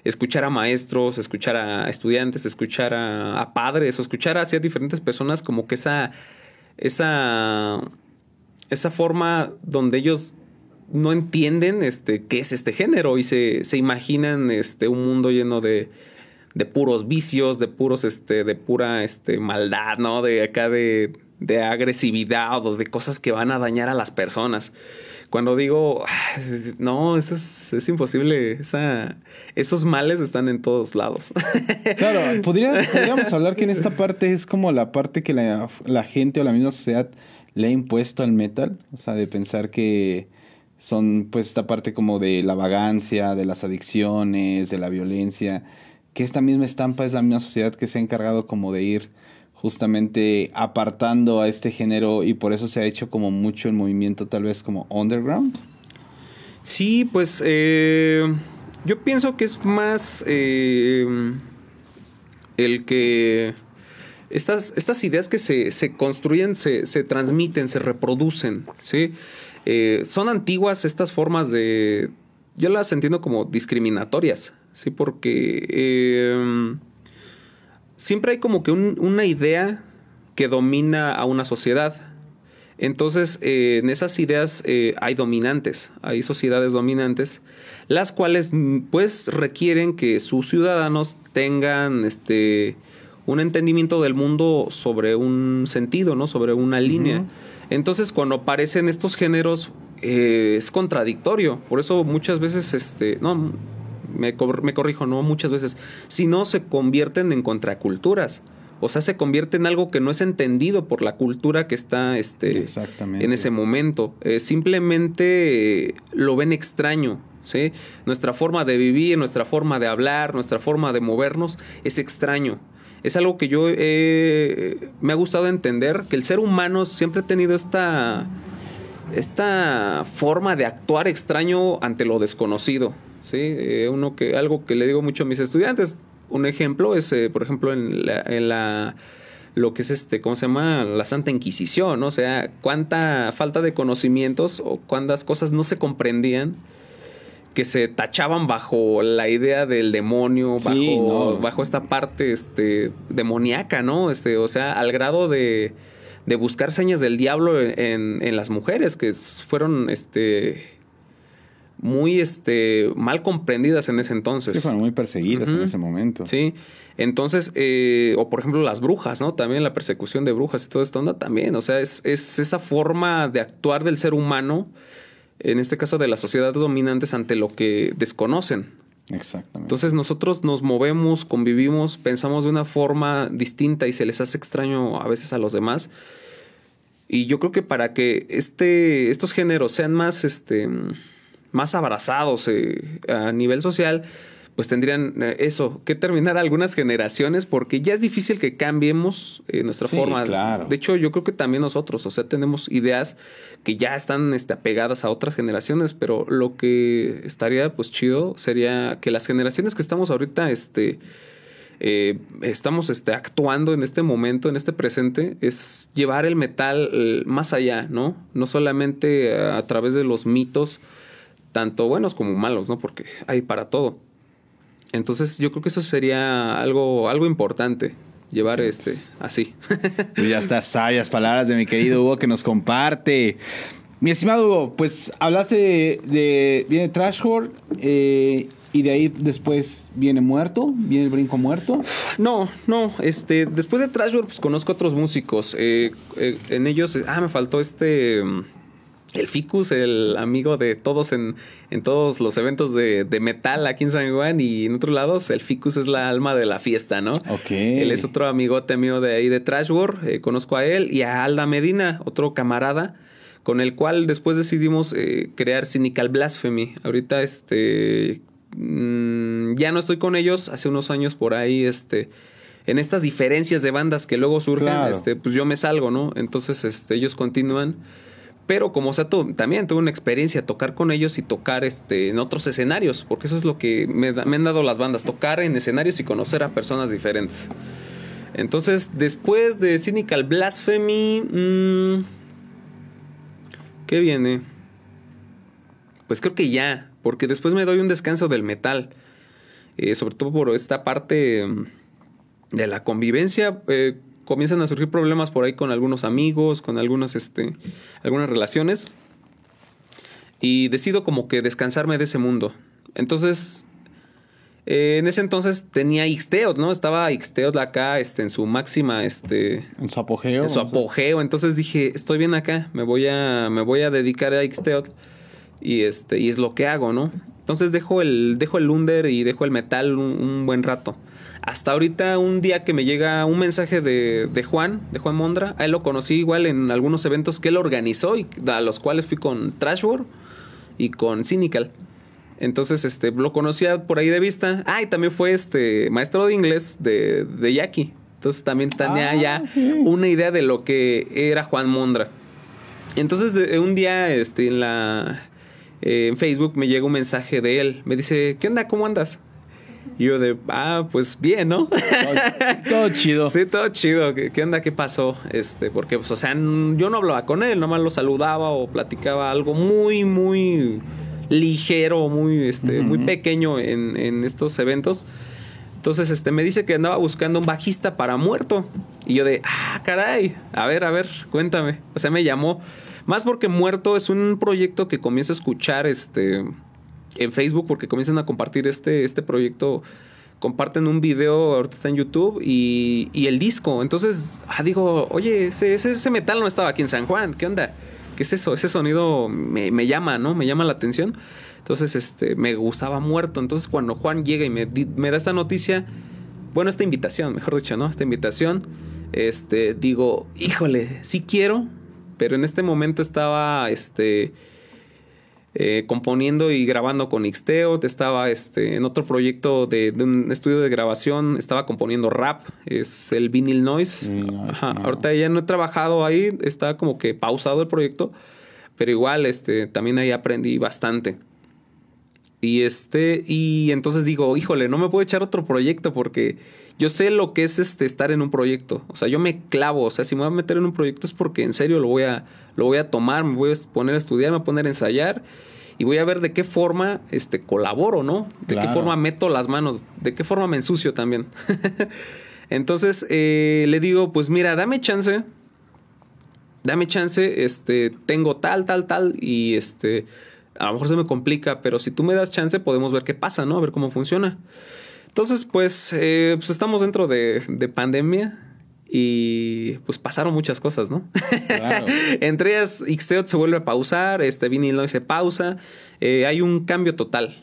escuchar a maestros, escuchar a estudiantes, escuchar a, padres, o escuchar hacia diferentes personas como que esa, esa, esa forma donde ellos no entienden este, qué es este género y se, se imaginan este, un mundo lleno de, de puros vicios, de puros, este, de pura este, maldad, ¿no? De acá de, de agresividad o de cosas que van a dañar a las personas. Cuando digo, "Ay, no, eso es, es imposible, esa, esos males están en todos lados. *laughs* Claro, podría, podríamos hablar que en esta parte es como la parte que la, la gente o la misma sociedad le ha impuesto al metal, o sea, de pensar que son pues esta parte como de la vagancia, de las adicciones, de la violencia, que esta misma estampa es la misma sociedad que se ha encargado como de ir justamente apartando a este género y por eso se ha hecho como mucho el movimiento tal vez como underground. Sí, pues eh, yo pienso que es más eh, el que estas, estas ideas que se, se construyen, se, se transmiten, se reproducen, ¿sí? Eh, son antiguas estas formas de... Yo las entiendo como discriminatorias, ¿sí? Porque siempre hay como que un- una idea que domina a una sociedad. Entonces, eh, en esas ideas eh, hay dominantes, hay sociedades dominantes, las cuales pues requieren que sus ciudadanos tengan este un entendimiento del mundo sobre un sentido, ¿no? Sobre una línea. Entonces, cuando aparecen estos géneros, eh, es contradictorio. Por eso muchas veces, este, no, me, cor- me corrijo, no muchas veces, si no se convierten en contraculturas. O sea, se convierte en algo que no es entendido por la cultura que está este, en ese momento. Eh, simplemente eh, lo ven extraño. ¿sí? Nuestra forma de vivir, nuestra forma de hablar, nuestra forma de movernos es extraño. Es algo que yo eh, me ha gustado entender, que el ser humano siempre ha tenido esta, esta forma de actuar extraño ante lo desconocido. ¿Sí? Eh, uno que, algo que le digo mucho a mis estudiantes, un ejemplo es, eh, por ejemplo, en la, en la lo que es este, ¿cómo se llama? La Santa Inquisición, ¿no? O sea, cuánta falta de conocimientos o cuántas cosas no se comprendían que se tachaban bajo la idea del demonio, bajo, Sí, no. bajo esta parte este, demoníaca, ¿no? Este, o sea, al grado de, de buscar señas del diablo en, en las mujeres, que fueron este, muy este, mal comprendidas en ese entonces. Sí, fueron muy perseguidas en ese momento. Sí, entonces, eh, o por ejemplo las brujas, ¿no? También la persecución de brujas y todo esto onda también, o sea, es, es esa forma de actuar del ser humano, en este caso de las sociedades dominantes ante lo que desconocen. Exactamente. Entonces nosotros nos movemos, convivimos, pensamos de una forma distinta y se les hace extraño a veces a los demás. Y yo creo que para que este, estos géneros sean más, este, más abrazados eh, a nivel social, pues tendrían eh, eso, que terminar algunas generaciones, porque ya es difícil que cambiemos eh, nuestra Sí, forma. claro. De hecho, yo creo que también nosotros, o sea, tenemos ideas que ya están este, apegadas a otras generaciones, pero lo que estaría pues chido sería que las generaciones que estamos ahorita, este, eh, estamos este, actuando en este momento, en este presente, es llevar el metal eh, más allá, ¿no? No solamente a través de los mitos, tanto buenos como malos, ¿no? Porque hay para todo. Entonces yo creo que eso sería algo, algo importante, llevar este así. *laughs* Pues ya está, sabias palabras de mi querido Hugo que nos comparte. Mi estimado Hugo, pues hablaste de, de- viene Trashcore eh, y de ahí después viene Muerto, viene el Brinco Muerto. No, no, este, después de Trashwork, pues conozco otros músicos. eh, eh, en ellos, ah, me faltó este. El Ficus, el amigo de todos en, en todos los eventos de, de metal aquí en San Juan y en otros lados, el Ficus es la alma de la fiesta, ¿no? Ok. Él es otro amigote mío de ahí de Trashwork, eh, conozco a él y a Alda Medina, otro camarada, con el cual después decidimos eh, crear Cynical Blasphemy. Ahorita este mm, ya no estoy con ellos, hace unos años por ahí este en estas diferencias de bandas que luego surgen, Claro. este pues yo me salgo, ¿no? Entonces este ellos continúan pero como sea, tu- también tuve una experiencia tocar con ellos y tocar este, en otros escenarios, porque eso es lo que me han dado las bandas, tocar en escenarios y conocer a personas diferentes. Entonces, después de Cynical Blasphemy, mm, ¿qué viene? Pues creo que ya, porque después me doy un descanso del metal, eh, sobre todo por esta parte mm, de la convivencia. eh, comienzan a surgir problemas por ahí con algunos amigos, con algunas, este, algunas relaciones. Y decido como que descansarme de ese mundo. Entonces, eh, en ese entonces tenía Ixteot, ¿no? Estaba Ixteot acá este, en su máxima, este, En su apogeo. en su apogeo. Entonces dije, estoy bien acá, me voy a, me voy a dedicar a Ixteot. Y este, y es lo que hago, ¿no? Entonces dejo el, dejo el under y dejo el metal un, un buen rato. Hasta ahorita, un día que me llega un mensaje de, de Juan, de Juan Mondra, a él lo conocí igual en algunos eventos que él organizó y a los cuales fui con Trashboard y con Cynical. Entonces, este, lo conocía por ahí de vista. Ah, y también fue este maestro de inglés de, de Jackie. Entonces también tenía Ah, ya una idea de lo que era Juan Mondra. Entonces de- un día este, en, la, eh, en Facebook me llega un mensaje de él. Me dice, ¿qué onda? ¿Cómo andas? Y yo de, ah, pues bien, ¿no? Todo, todo chido. Sí, todo chido. ¿Qué, qué onda? ¿Qué pasó? Este, porque, pues, o sea, yo no hablaba con él, nomás lo saludaba o platicaba algo muy, muy ligero, muy, este, muy pequeño en, en estos eventos. Entonces, este, me dice que andaba buscando un bajista para muerto. Y yo de, ah, caray, a ver, a ver, cuéntame. O sea, me llamó. Más porque Muerto es un proyecto que comienzo a escuchar, este, en Facebook, porque comienzan a compartir este, este proyecto. Comparten un video, ahorita está en YouTube, y, y el disco. Entonces, ah, digo, oye, ese, ese, metal no estaba aquí en San Juan, ¿qué onda? ¿Qué es eso? Ese sonido me, me llama, ¿no? Me llama la atención. Entonces, este, me gustaba muerto. Entonces, cuando Juan llega y me, me da esta noticia, bueno, esta invitación, mejor dicho, ¿no? Esta invitación, este, digo, híjole, sí quiero, pero en este momento estaba, este, eh, componiendo y grabando con Ixteo, estaba este, en otro proyecto de, de un estudio de grabación, estaba componiendo rap, es el Vinyl Noise. Ajá, claro. Ahorita ya no he trabajado ahí, está como que pausado el proyecto, pero igual este, también ahí aprendí bastante. Y este, y entonces digo, híjole, no me puedo echar otro proyecto porque yo sé lo que es este estar en un proyecto. O sea, yo me clavo. O sea, si me voy a meter en un proyecto es porque en serio lo voy a, lo voy a tomar, me voy a poner a estudiar, me voy a poner a ensayar y voy a ver de qué forma este, colaboro, ¿no? De qué forma meto las manos, de qué forma me ensucio también. *laughs* Entonces eh, le digo, pues mira, dame chance. Dame chance, este, tengo tal, tal, tal, y este, a lo mejor se me complica, pero si tú me das chance, podemos ver qué pasa, ¿no? A ver cómo funciona. Entonces, pues, eh, pues estamos dentro de, de pandemia y pues pasaron muchas cosas, ¿no? Claro. *laughs* Entre ellas, Ixteot se vuelve a pausar, este Vinil no se pausa, eh, hay un cambio total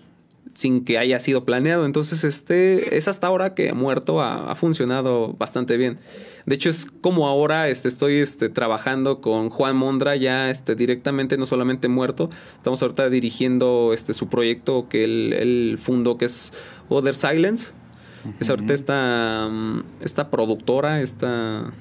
sin que haya sido planeado. Entonces, este es hasta ahora que Muerto ha, ha funcionado bastante bien. De hecho, es como ahora este, estoy este, trabajando con Juan Mondra ya este, directamente, no solamente Muerto. Estamos ahorita dirigiendo este, su proyecto que él, él fundó, que es Other Silence. Es ahorita esta, mm, esta productora, esta...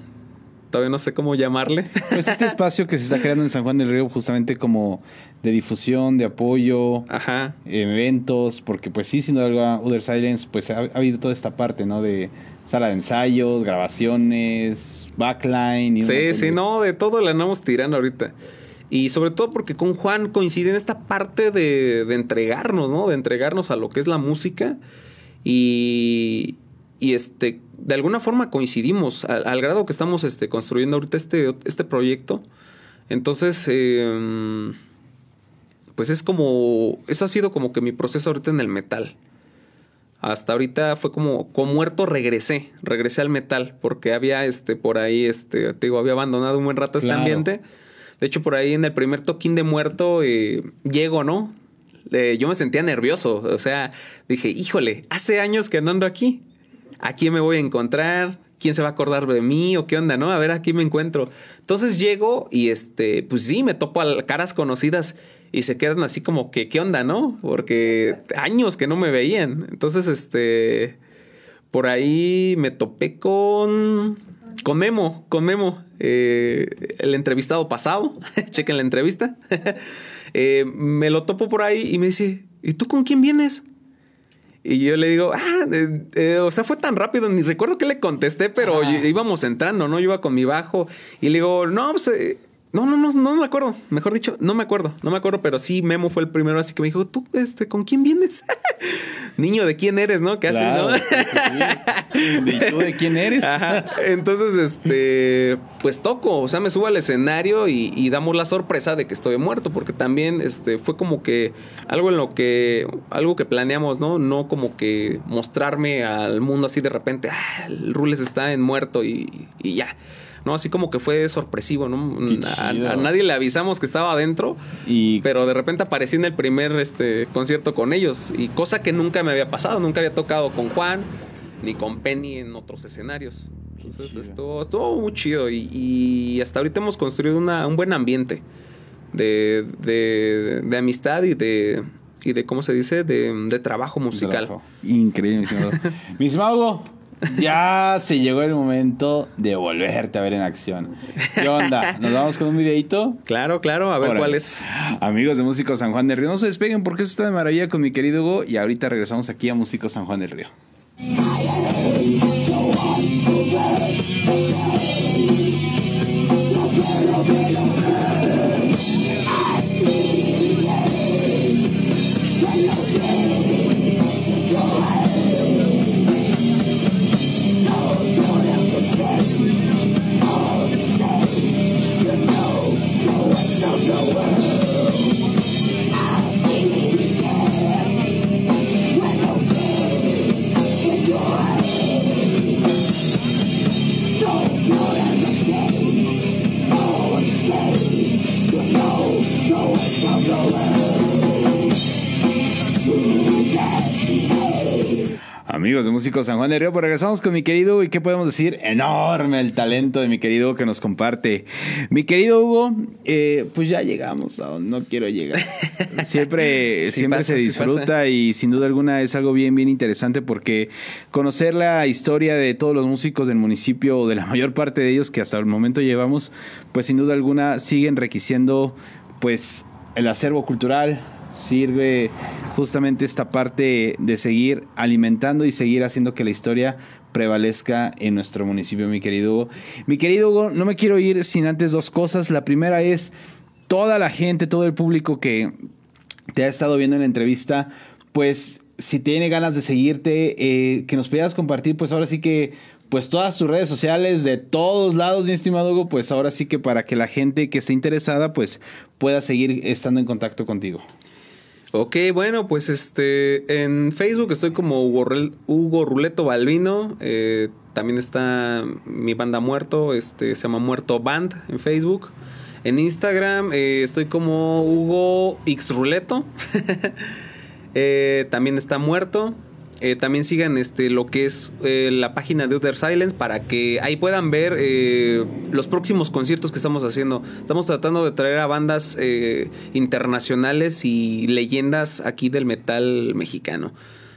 Todavía no sé cómo llamarle. *laughs* Pues este espacio que se está creando en San Juan del Río justamente como de difusión, de apoyo, Ajá. eventos, porque pues sí, sin duda Other Silence, pues ha, ha habido toda esta parte, ¿no? De sala de ensayos, grabaciones, backline. Y Sí, sí, de- no, de todo le andamos tirando ahorita. Y sobre todo porque con Juan coincide en esta parte de, de entregarnos, ¿no? De entregarnos a lo que es la música. Y, y este, de alguna forma coincidimos al, al grado que estamos este, construyendo ahorita este, este proyecto. Entonces, eh, pues es como, eso ha sido como que mi proceso ahorita en el metal. Hasta ahorita fue como, con muerto regresé, regresé al metal, porque había este, por ahí, este, te digo, había abandonado un buen rato este Claro. ambiente. De hecho, por ahí en el primer toquín de muerto, eh, llego, ¿no? Eh, yo me sentía nervioso, o sea, dije, híjole, hace años que no ando aquí. ¿A quién me voy a encontrar? ¿Quién se va a acordar de mí? ¿O qué onda, no? A ver, aquí me encuentro. Entonces llego y este, pues sí, me topo a caras conocidas y se quedan así como que, ¿qué onda, no? Porque años que no me veían. Entonces, este, por ahí me topé con, con Memo, con Memo, eh, el entrevistado pasado. *laughs* Chequen la entrevista. *laughs* Eh, me lo topo por ahí y me dice, ¿y tú con quién vienes? Y yo le digo, ah, eh, eh, o sea, fue tan rápido, ni recuerdo que le contesté, pero Ah. íbamos entrando, ¿no? Yo iba con mi bajo y le digo, no, pues, eh, no, no, no, no me acuerdo. Mejor dicho, no me acuerdo, no me acuerdo, pero sí, Memo fue el primero, así que me dijo, ¿tú, este, con quién vienes? *laughs* Niño, ¿de quién eres, no? Casi, Claro, ¿no? ¿Y tú de quién eres? *laughs* Ajá. Entonces, este, pues toco, o sea, me subo al escenario y, y damos la sorpresa de que estoy muerto, porque también, este, fue como que algo en lo que, algo que planeamos, ¿no? No como que mostrarme al mundo así de repente, ah, el Rules está en muerto y, y ya. No, así como que fue sorpresivo, ¿no? A, nadie le avisamos que estaba adentro, Y pero de repente aparecí en el primer este, concierto con ellos. Y cosa que nunca me había pasado. Nunca había tocado con Juan ni con Penny en otros escenarios. Entonces estuvo, estuvo muy chido. Y, y hasta ahorita hemos construido una- un buen ambiente de, de- de amistad y de, y de, ¿cómo se dice? De, de trabajo musical. Trabajo. Increíble, mi estimado. *laughs* mi estimado ya se llegó el momento de volverte a ver en acción. ¿Qué onda? ¿Nos vamos con un videito? Claro, claro, a ver Órale. cuál es. Amigos de Músico San Juan del Río, no se despeguen porque eso está de maravilla con mi querido Hugo y ahorita regresamos aquí a Músico San Juan del Río. Nowhere. Amigos de Músicos San Juan del Río, pues regresamos con mi querido Hugo y qué podemos decir, enorme el talento de mi querido Hugo que nos comparte. Mi querido Hugo, eh, pues ya llegamos a donde no quiero llegar. *laughs* Siempre, Sí siempre pasa, se disfruta y sin duda alguna es algo bien, bien interesante porque conocer la historia de todos los músicos del municipio o de la mayor parte de ellos que hasta el momento llevamos, pues sin duda alguna sigue enriqueciendo pues el acervo cultural, sirve justamente esta parte de seguir alimentando y seguir haciendo que la historia prevalezca en nuestro municipio, mi querido Hugo. Mi querido Hugo, no me quiero ir sin antes dos cosas. La primera es toda la gente, todo el público que te ha estado viendo en la entrevista, pues si tiene ganas de seguirte, eh, que nos pudieras compartir, pues ahora sí que, pues todas tus redes sociales de todos lados, mi estimado Hugo, pues ahora sí que para que la gente que esté interesada, pues pueda seguir estando en contacto contigo. Ok, bueno, pues este en Facebook estoy como Hugo, Ruleto Balbino. eh, también está mi banda Muerto, este se llama Muerto Band en Facebook. En Instagram eh, estoy como Hugo X Ruleto. *laughs* Eh, también está Muerto. Eh, también sigan este, lo que es eh, la página de Utter Silence para que ahí puedan ver eh, los próximos conciertos que estamos haciendo. Estamos tratando de traer a bandas internacionales y leyendas aquí del metal mexicano.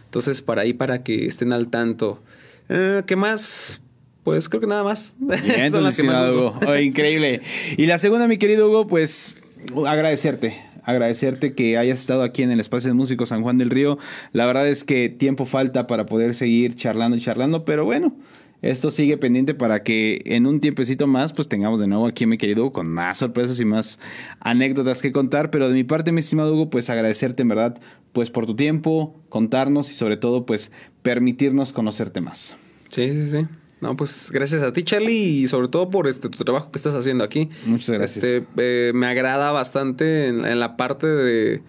Entonces, para ahí, para que estén al tanto. ¿Qué más? Pues creo que nada más. Bien, *laughs* Son las que más uso. Hugo. Oh, increíble. Y la segunda, mi querido Hugo, pues agradecerte. Agradecerte que hayas estado aquí en el espacio de músicos San Juan del Río. La verdad es que tiempo falta para poder seguir charlando y charlando, pero bueno, esto sigue pendiente para que en un tiempecito más, pues tengamos de nuevo aquí, mi querido Hugo, con más sorpresas y más anécdotas que contar. Pero de mi parte, mi estimado Hugo, pues agradecerte en verdad, pues por tu tiempo, contarnos y sobre todo, pues permitirnos conocerte más. Sí, sí, sí. No, pues gracias a ti, Charlie, y sobre todo por este tu trabajo que estás haciendo aquí. Muchas gracias. Este, eh, me agrada bastante en, en la parte de,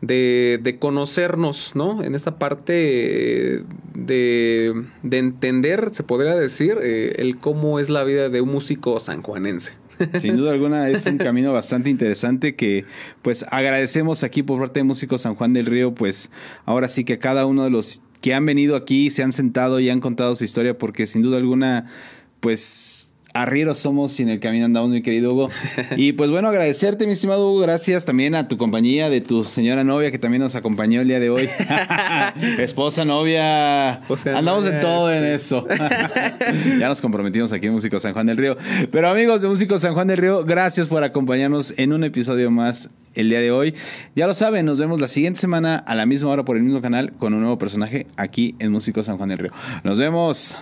de, de conocernos, ¿no? En esta parte eh, de, de entender, se podría decir, eh, el cómo es la vida de un músico sanjuanense. *laughs* Sin duda alguna es un camino bastante interesante que pues agradecemos aquí por parte de Músicos San Juan del Río, pues ahora sí que cada uno de los que han venido aquí se han sentado y han contado su historia porque sin duda alguna pues arrieros somos y en el camino andamos mi querido Hugo. *laughs* Y pues bueno, agradecerte mi estimado Hugo, gracias también a tu compañía de tu señora novia que también nos acompañó el día de hoy. *laughs* Esposa, novia, andamos en todo en este. eso. *laughs* ya nos comprometimos aquí en Músicos San Juan del Río. Pero amigos de Músicos San Juan del Río, gracias por acompañarnos en un episodio más el día de hoy. Ya lo saben, nos vemos la siguiente semana a la misma hora por el mismo canal con un nuevo personaje aquí en Músicos San Juan del Río. Nos vemos.